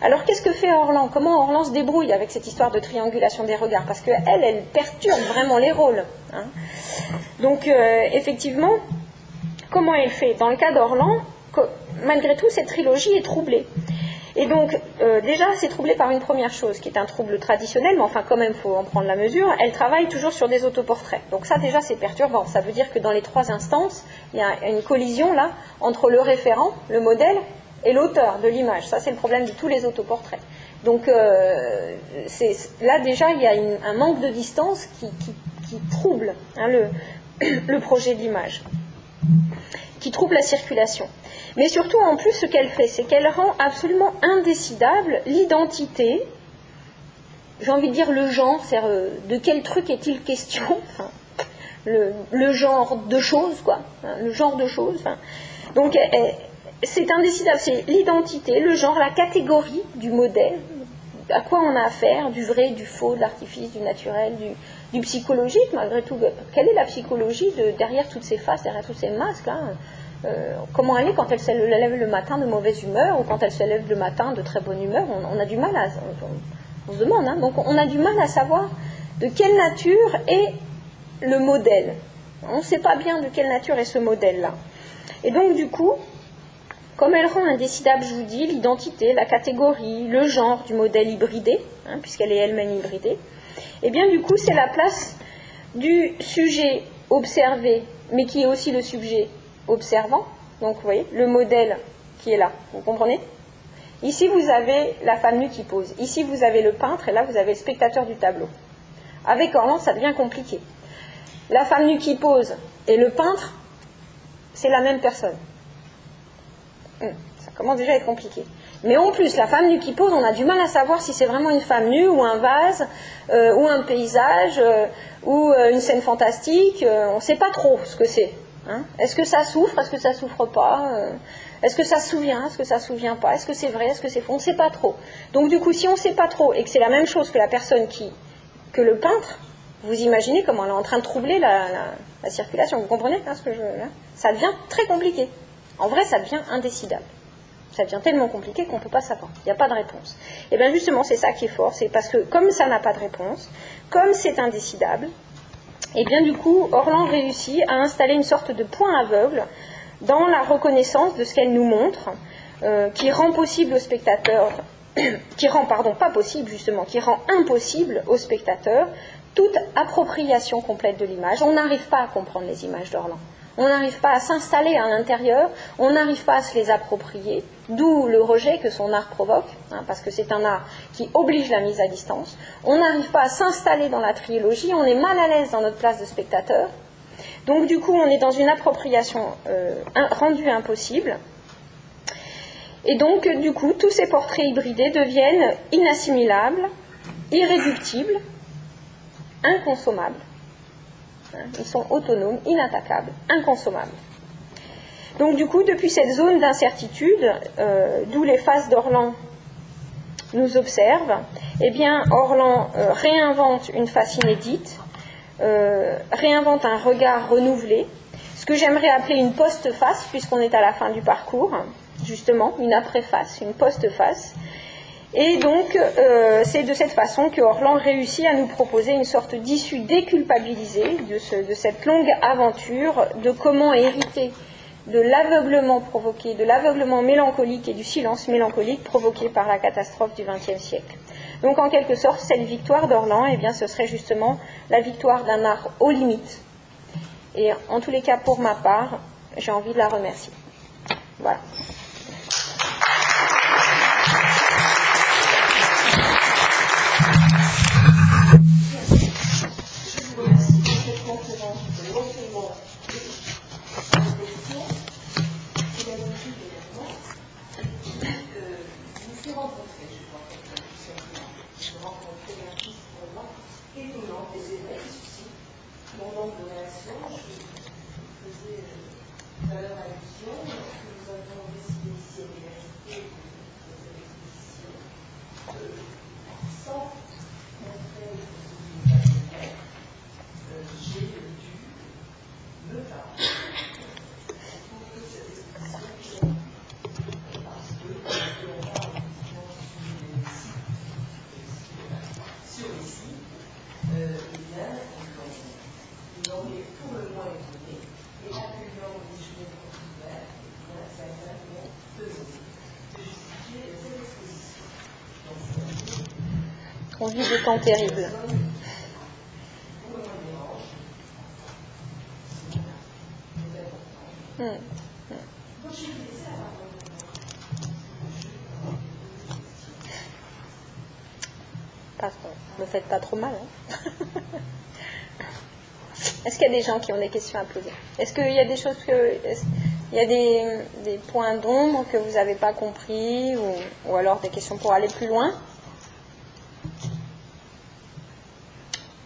Alors qu'est-ce que fait Orlan? Comment Orlan se débrouille avec cette histoire de triangulation des regards? Parce qu'elle, elle perturbe vraiment les rôles. Hein. Donc euh, effectivement, comment elle fait? Dans le cas d'Orlan, malgré tout, cette trilogie est troublée. Et donc, euh, déjà, c'est troublé par une première chose, qui est un trouble traditionnel, mais enfin, quand même, il faut en prendre la mesure. Elle travaille toujours sur des autoportraits. Donc ça, déjà, c'est perturbant. Ça veut dire que dans les trois instances, il y a une collision, là, entre le référent, le modèle, et l'auteur de l'image. Ça, c'est le problème de tous les autoportraits. Donc, euh, là, déjà, il y a un manque de distance qui, trouble hein, le, <coughs> le projet d'image, qui trouble la circulation. Mais surtout, en plus, ce qu'elle fait, c'est qu'elle rend absolument indécidable l'identité, j'ai envie de dire le genre, c'est euh, de quel truc est-il question, <laughs> le, genre de choses, quoi, hein, le genre de choses. donc, c'est indécidable, c'est l'identité, le genre, la catégorie du modèle, à quoi on a affaire, du vrai, du faux, de l'artifice, du naturel, du, psychologique, malgré tout. Quelle est la psychologie derrière toutes ces faces, derrière tous ces masques là euh, comment elle est quand elle se lève le matin de mauvaise humeur ou quand elle se lève le matin de très bonne humeur? On, a du mal à. On, se demande, hein. donc on a du mal à savoir de quelle nature est le modèle. On ne sait pas bien de quelle nature est ce modèle-là. Et donc, du coup, comme elle rend indécidable, je vous dis, l'identité, la catégorie, le genre du modèle hybridé, hein, puisqu'elle est elle-même hybridée, et eh bien, du coup, c'est la place du sujet observé, mais qui est aussi le sujet observant. Donc vous voyez, le modèle qui est là, vous comprenez? Ici, vous avez la femme nue qui pose. Ici, vous avez le peintre et là, vous avez le spectateur du tableau. Avec Orlan, ça devient compliqué. La femme nue qui pose et le peintre, c'est la même personne. Hum, ça commence déjà à être compliqué. Mais en plus, la femme nue qui pose, on a du mal à savoir si c'est vraiment une femme nue ou un vase euh, ou un paysage euh, ou euh, une scène fantastique. on ne sait pas trop ce que c'est. Hein? Est-ce que ça souffre? Est-ce que ça souffre pas? Euh, Est-ce que ça se souvient? Est-ce que ça se souvient pas? Est-ce que c'est vrai? Est-ce que c'est faux? On ne sait pas trop. Donc du coup, si on ne sait pas trop et que c'est la même chose que la personne qui, que le peintre, vous imaginez comment elle est en train de troubler la, circulation. Vous comprenez hein, ce que je Ça devient très compliqué. En vrai, ça devient indécidable. Ça devient tellement compliqué qu'on ne peut pas savoir. Il n'y a pas de réponse. Et bien justement, c'est ça qui est fort. C'est parce que comme ça n'a pas de réponse, comme c'est indécidable, et bien du coup, Orlan réussit à installer une sorte de point aveugle dans la reconnaissance de ce qu'elle nous montre, euh, qui rend possible au spectateur, <coughs> qui rend, pardon, pas possible justement, qui rend impossible au spectateur toute appropriation complète de l'image. On n'arrive pas à comprendre les images d'Orlan. On n'arrive pas à s'installer à l'intérieur, on n'arrive pas à se les approprier, d'où le rejet que son art provoque, hein, parce que c'est un art qui oblige la mise à distance. On n'arrive pas à s'installer dans la trilogie, on est mal à l'aise dans notre place de spectateur. Donc du coup, on est dans une appropriation euh, rendue impossible. Et donc, du coup, tous ces portraits hybridés deviennent inassimilables, irréductibles, inconsommables ils sont autonomes, inattaquables, inconsommables. Donc du coup, depuis cette zone d'incertitude, euh, d'où les phases d'Orlan nous observent, eh bien, Orlan euh, réinvente une face inédite, euh, réinvente un regard renouvelé, ce que j'aimerais appeler une post-face, puisqu'on est à la fin du parcours, justement, une après-face, une post-face. Et donc, euh, c'est de cette façon que Orlan réussit à nous proposer une sorte d'issue déculpabilisée de, cette longue aventure de comment hériter de l'aveuglement provoqué, de l'aveuglement mélancolique et du silence mélancolique provoqué par la catastrophe du XXe siècle. Donc en quelque sorte, cette victoire d'Orlan, eh bien, ce serait justement la victoire d'un art aux limites. Et en tous les cas, pour ma part, j'ai envie de la remercier. Voilà. Temps terribles. Hmm. Ne me faites pas trop mal. Hein. <laughs> Est-ce qu'il y a des gens qui ont des questions à poser? Est-ce qu'il y a des choses que. Il y a des, points d'ombre que vous n'avez pas compris ou alors des questions pour aller plus loin?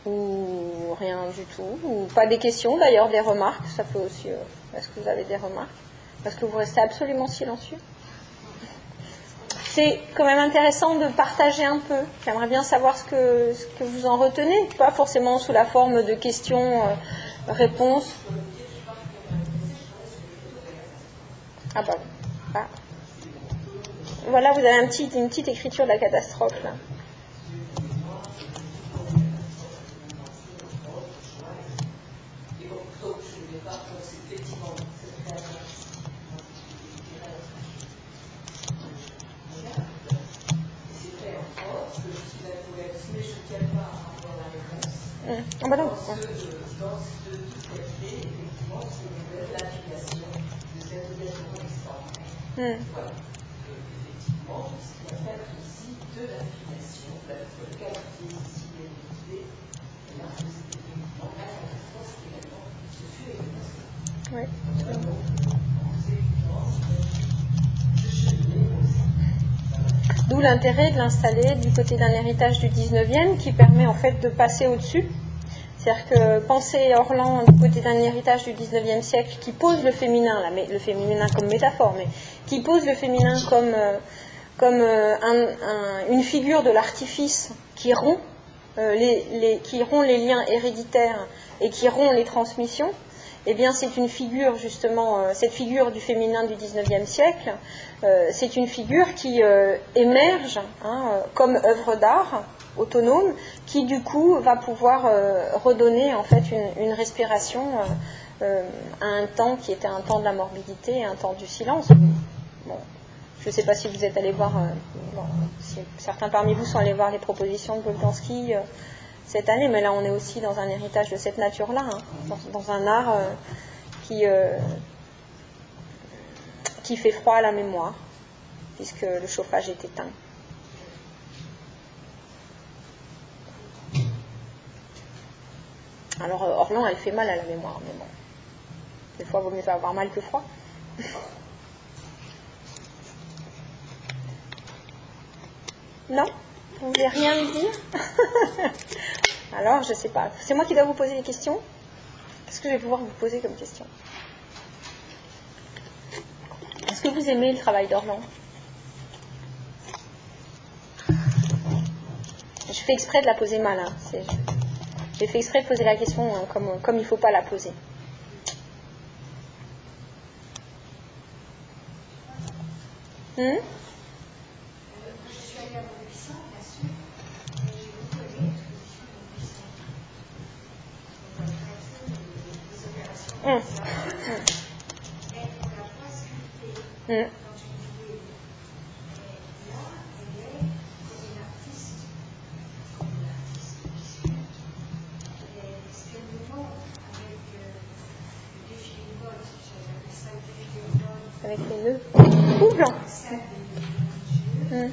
Ou rien du tout, ou pas des questions d'ailleurs, des remarques, ça peut aussi. Euh, est-ce que vous avez des remarques? Parce que vous restez absolument silencieux. C'est quand même intéressant de partager un peu. J'aimerais bien savoir ce que, ce que vous en retenez, pas forcément sous la forme de questions-réponses. Euh, ah bah, ah. Voilà, vous avez une petite écriture de la catastrophe là. Fut également. Oui. D'où l'intérêt de l'installer du côté d'un héritage du 19e qui permet en fait de passer au-dessus c'est-à-dire que penser Orlan du côté d'un héritage du 19e siècle qui pose le féminin, le féminin comme métaphore, mais qui pose le féminin comme, euh, euh, une figure de l'artifice qui rompt, euh, les, qui rompt les liens héréditaires et qui rompt les transmissions, eh bien c'est une figure justement, cette figure du féminin du 19e siècle, c'est une figure qui émerge hein, comme œuvre d'art autonome qui du coup va pouvoir euh, redonner en fait une, respiration euh, euh, à un temps qui était un temps de la morbidité et un temps du silence. Je ne sais pas si vous êtes allé voir, si certains parmi vous sont allés voir les propositions de Boltanski cette année, mais là on est aussi dans un héritage de cette nature-là, hein, dans, un art qui fait froid à la mémoire, puisque le chauffage est éteint. Alors euh, Orlan, elle fait mal à la mémoire, mais bon. Des fois, il vaut mieux avoir mal que froid. <laughs> non? Vous voulez rien me dire? <laughs> Alors, je ne sais pas. C'est moi qui dois vous poser des questions Qu'est-ce que je vais pouvoir vous poser comme question? Est-ce que vous aimez le travail d'Orlan Je fais exprès de la poser mal. Hein. J'ai fait exprès de poser la question hein, comme, comme il ne faut pas la poser. Hmm? Mm. Avec les nœuds ou blanc. Mm.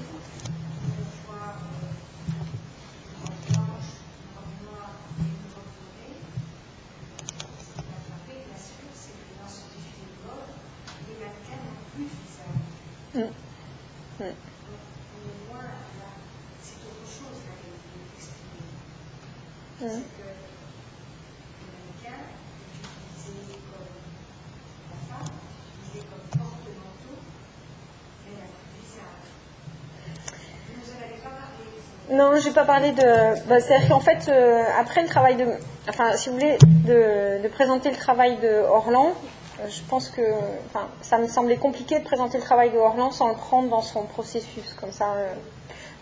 N'ai pas parlé de. Bah, C'est-à-dire qu'en fait, euh, après le travail de. Enfin, si vous voulez, de, présenter le travail de Orlan, euh, je pense que. Enfin, ça me semblait compliqué de présenter le travail de Orlan sans le prendre dans son processus, comme ça. Euh.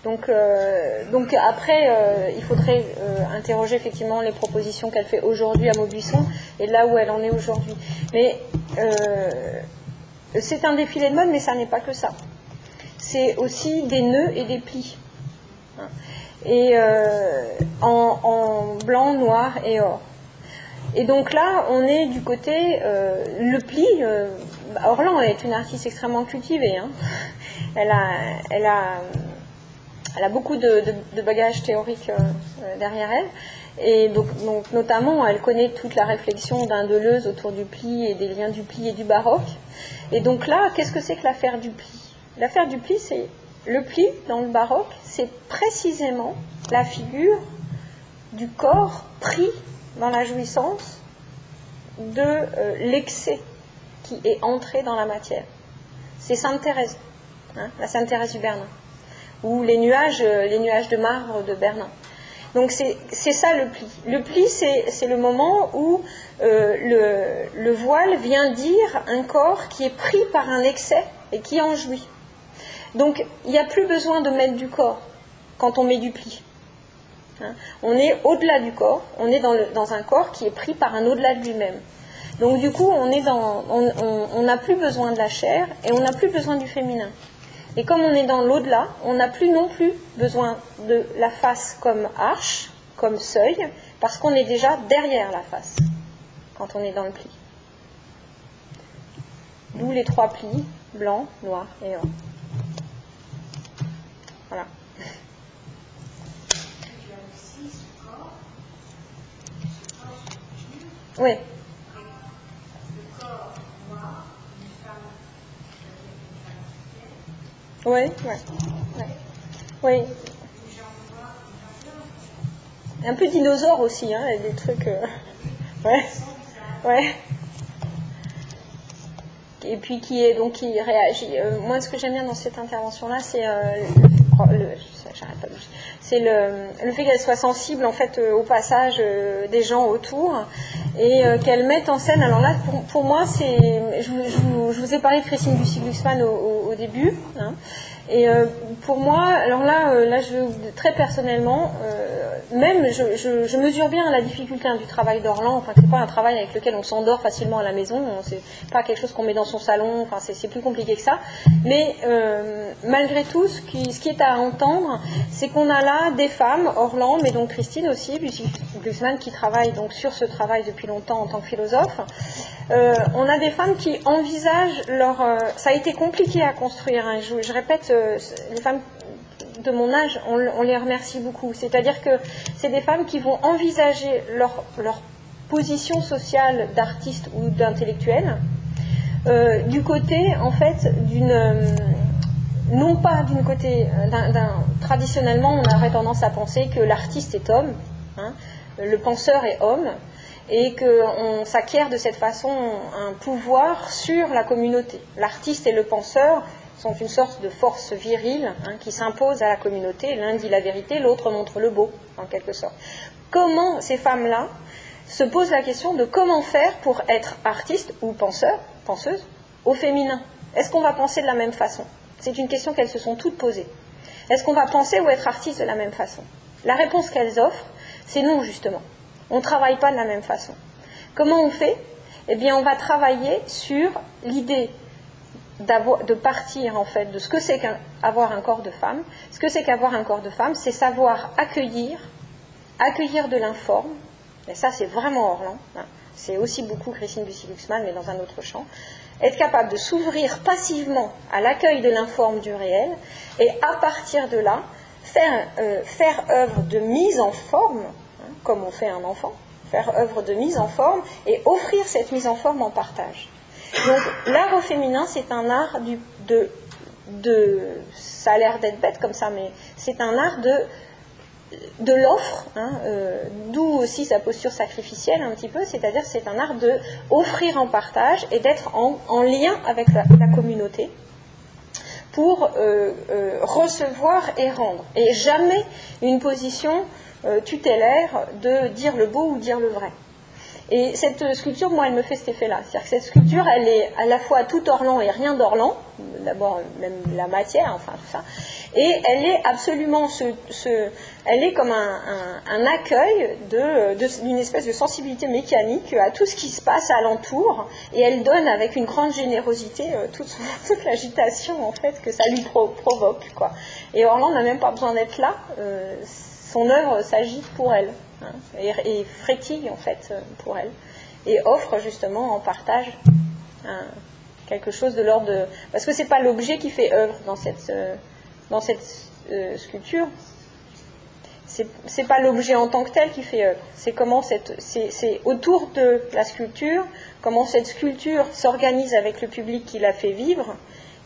Donc, donc après, il faudrait interroger effectivement les propositions qu'elle fait aujourd'hui à Maubuisson et là où elle en est aujourd'hui. Mais c'est un défilé de mode, mais ça n'est pas que ça. C'est aussi des nœuds et des plis et euh, en, blanc, noir et or. Et donc là, on est du côté euh, le pli. Euh, Orlan est une artiste extrêmement cultivée. Hein. Elle, a, beaucoup de, de, bagages théoriques derrière elle. Et donc, donc, notamment, elle connaît toute la réflexion d'un Deleuze autour du pli et des liens du pli et du baroque. Et donc là, qu'est-ce que c'est que l'affaire du pli? L'affaire du pli, c'est le pli, dans le baroque, c'est précisément la figure du corps pris dans la jouissance de euh, l'excès qui est entré dans la matière. C'est Sainte Thérèse, hein, la Sainte Thérèse du Bernin, ou les nuages, euh, les nuages de marbre de Bernin. Donc c'est ça le pli. Le pli, c'est le moment où euh, le voile vient dire un corps qui est pris par un excès et qui en jouit. Donc il n'y a plus besoin de mettre du corps quand on met du pli. Hein? on est au-delà du corps, on est dans, un corps qui est pris par un au-delà de lui-même. Donc du coup, on n'a plus besoin de la chair et on n'a plus besoin du féminin. Et comme on est dans l'au-delà, on n'a plus non plus besoin de la face comme arche, comme seuil, parce qu'on est déjà derrière la face quand on est dans le pli. D'où les trois plis, blanc, noir et or. Oui. Oui, oui. Oui. Un peu dinosaure aussi, hein, des trucs. Euh... <laughs> Ouais. Ouais. Et puis qui est donc qui réagit. Euh, moi, ce que j'aime bien dans cette intervention-là, c'est euh, c'est le, fait qu'elle soit sensible en fait au passage des gens autour et euh, qu'elle mette en scène. Alors là, pour, moi, c'est, je, vous ai parlé de Christine Bussy-Glucksmann au, début, hein. et pour moi, alors là, là, je, très personnellement, même, je, mesure bien la difficulté hein, du travail d'Orlan. Enfin, c'est pas un travail avec lequel on s'endort facilement à la maison. C'est pas quelque chose qu'on met dans son salon. Enfin, c'est plus compliqué que ça. Mais euh, malgré tout, ce qui, ce qui, est à entendre, c'est qu'on a là des femmes, Orlan, mais donc Christine aussi, Glusman qui travaille donc sur ce travail depuis longtemps en tant que philosophe. Euh, on a des femmes qui envisagent leur. Euh, ça a été compliqué à construire. Hein. Je, je, répète, les femmes de mon âge, on, les remercie beaucoup. C'est-à-dire que c'est des femmes qui vont envisager leur, position sociale d'artiste ou d'intellectuel euh, du côté, en fait, d'une. Euh, non pas d'une côté. d'un traditionnellement, on aurait tendance à penser que l'artiste est homme, hein, le penseur est homme, et qu'on s'acquiert de cette façon un pouvoir sur la communauté. L'artiste et le penseur sont une sorte de force virile hein, qui s'impose à la communauté. L'un dit la vérité, l'autre montre le beau, en quelque sorte. Comment ces femmes-là se posent la question de comment faire pour être artiste ou penseur, penseuse, au féminin? Est-ce qu'on va penser de la même façon? C'est une question qu'elles se sont toutes posées. Est-ce qu'on va penser ou être artiste de la même façon? La réponse qu'elles offrent, c'est non, justement. On ne travaille pas de la même façon. Comment on fait? Eh bien, on va travailler sur l'idée de partir en fait de ce que c'est qu'avoir un corps de femme. Ce que c'est qu'avoir un corps de femme, c'est savoir accueillir, accueillir de l'informe. Et ça, c'est vraiment Orlan. Hein. C'est aussi beaucoup Christine Bussy-Luxman, mais dans un autre champ. Être capable de s'ouvrir passivement à l'accueil de l'informe du réel et à partir de là, faire, euh, faire œuvre de mise en forme comme on fait un enfant, faire œuvre de mise en forme et offrir cette mise en forme en partage. Donc l'art au féminin, c'est un art de, ça a l'air d'être bête comme ça, mais c'est un art de, l'offre, hein, euh, d'où aussi sa posture sacrificielle un petit peu, c'est-à-dire c'est un art de offrir en partage et d'être en, lien avec la, communauté pour euh, euh, recevoir et rendre, et jamais une position tutélaire de dire le beau ou dire le vrai. Et cette sculpture, moi, elle me fait cet effet-là. C'est-à-dire que cette sculpture, elle est à la fois tout Orlan et rien d'Orlan, d'abord même la matière, enfin tout ça, et elle est absolument ce, elle est comme un, accueil d'une espèce de sensibilité mécanique à tout ce qui se passe alentour, et elle donne avec une grande générosité euh, toute, <laughs> l'agitation en fait que ça lui provoque. Quoi. Et Orlan n'a même pas besoin d'être là. Euh, son œuvre s'agite pour elle et, frétille en fait pour elle et offre justement en partage quelque chose de l'ordre de parce que c'est pas l'objet qui fait œuvre dans cette euh, dans cette euh, sculpture. C'est pas l'objet en tant que tel qui fait œuvre. C'est comment cette c'est autour de la sculpture comment cette sculpture s'organise avec le public qui l'a fait vivre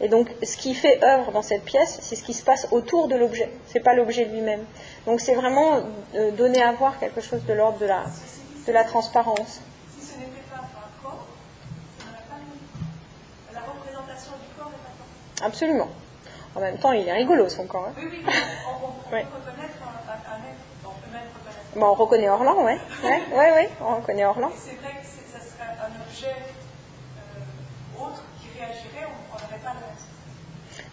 et donc, ce qui fait œuvre dans cette pièce, c'est ce qui se passe autour de l'objet. Ce n'est pas l'objet lui-même. Donc, c'est vraiment euh, donner à voir quelque chose de l'ordre de la, de la transparence. Absolument. En même temps, il est rigolo son corps. Hein. Oui, oui, on, peut reconnaître un, un, être, on peut même reconnaître. Bon, on reconnaît Orlan, oui. Oui, ouais, ouais, on reconnaît Orlan. C'est vrai que ça serait un objet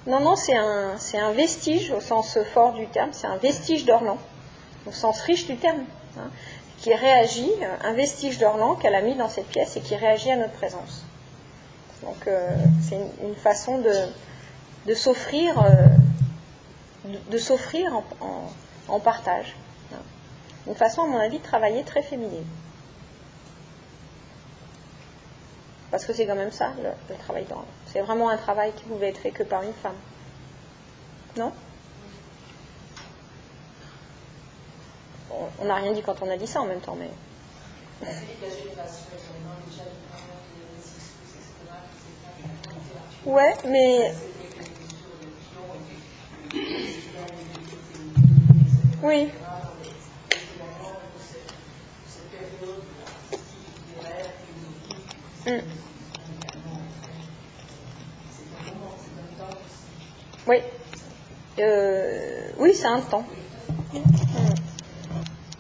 Non, non, c'est un, c'est un vestige au sens fort du terme, c'est un vestige d'Orlan, au sens riche du terme, hein, qui réagit, un vestige d'Orlan qu'elle a mis dans cette pièce et qui réagit à notre présence. Donc euh, c'est une, façon de, s'offrir, euh, de, s'offrir en, partage. Hein. Une façon, à mon avis, de travailler très féminine. Parce que c'est quand même ça, le, travail dans C'est vraiment un travail qui pouvait être fait que par une femme. Non? On n'a rien dit quand on a dit ça en même temps, mais. Ouais, mais. Oui. Mm. Oui. Euh, oui, c'est un temps.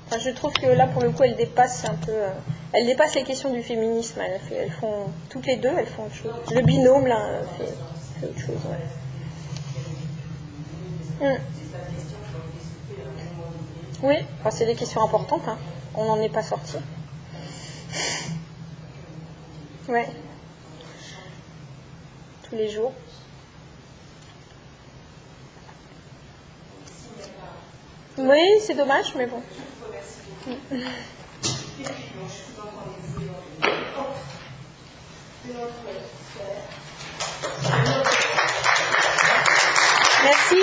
Enfin, je trouve que là, pour le coup, elle dépasse un peu. Euh, elle dépasse les questions du féminisme. Elles, font toutes les deux, elles font autre chose. Le binôme là fait, autre chose. Mm. Oui, c'est des questions importantes. Hein. On n'en est pas sorti. Ouais. Tous les jours. Oui, c'est dommage, mais bon. Merci.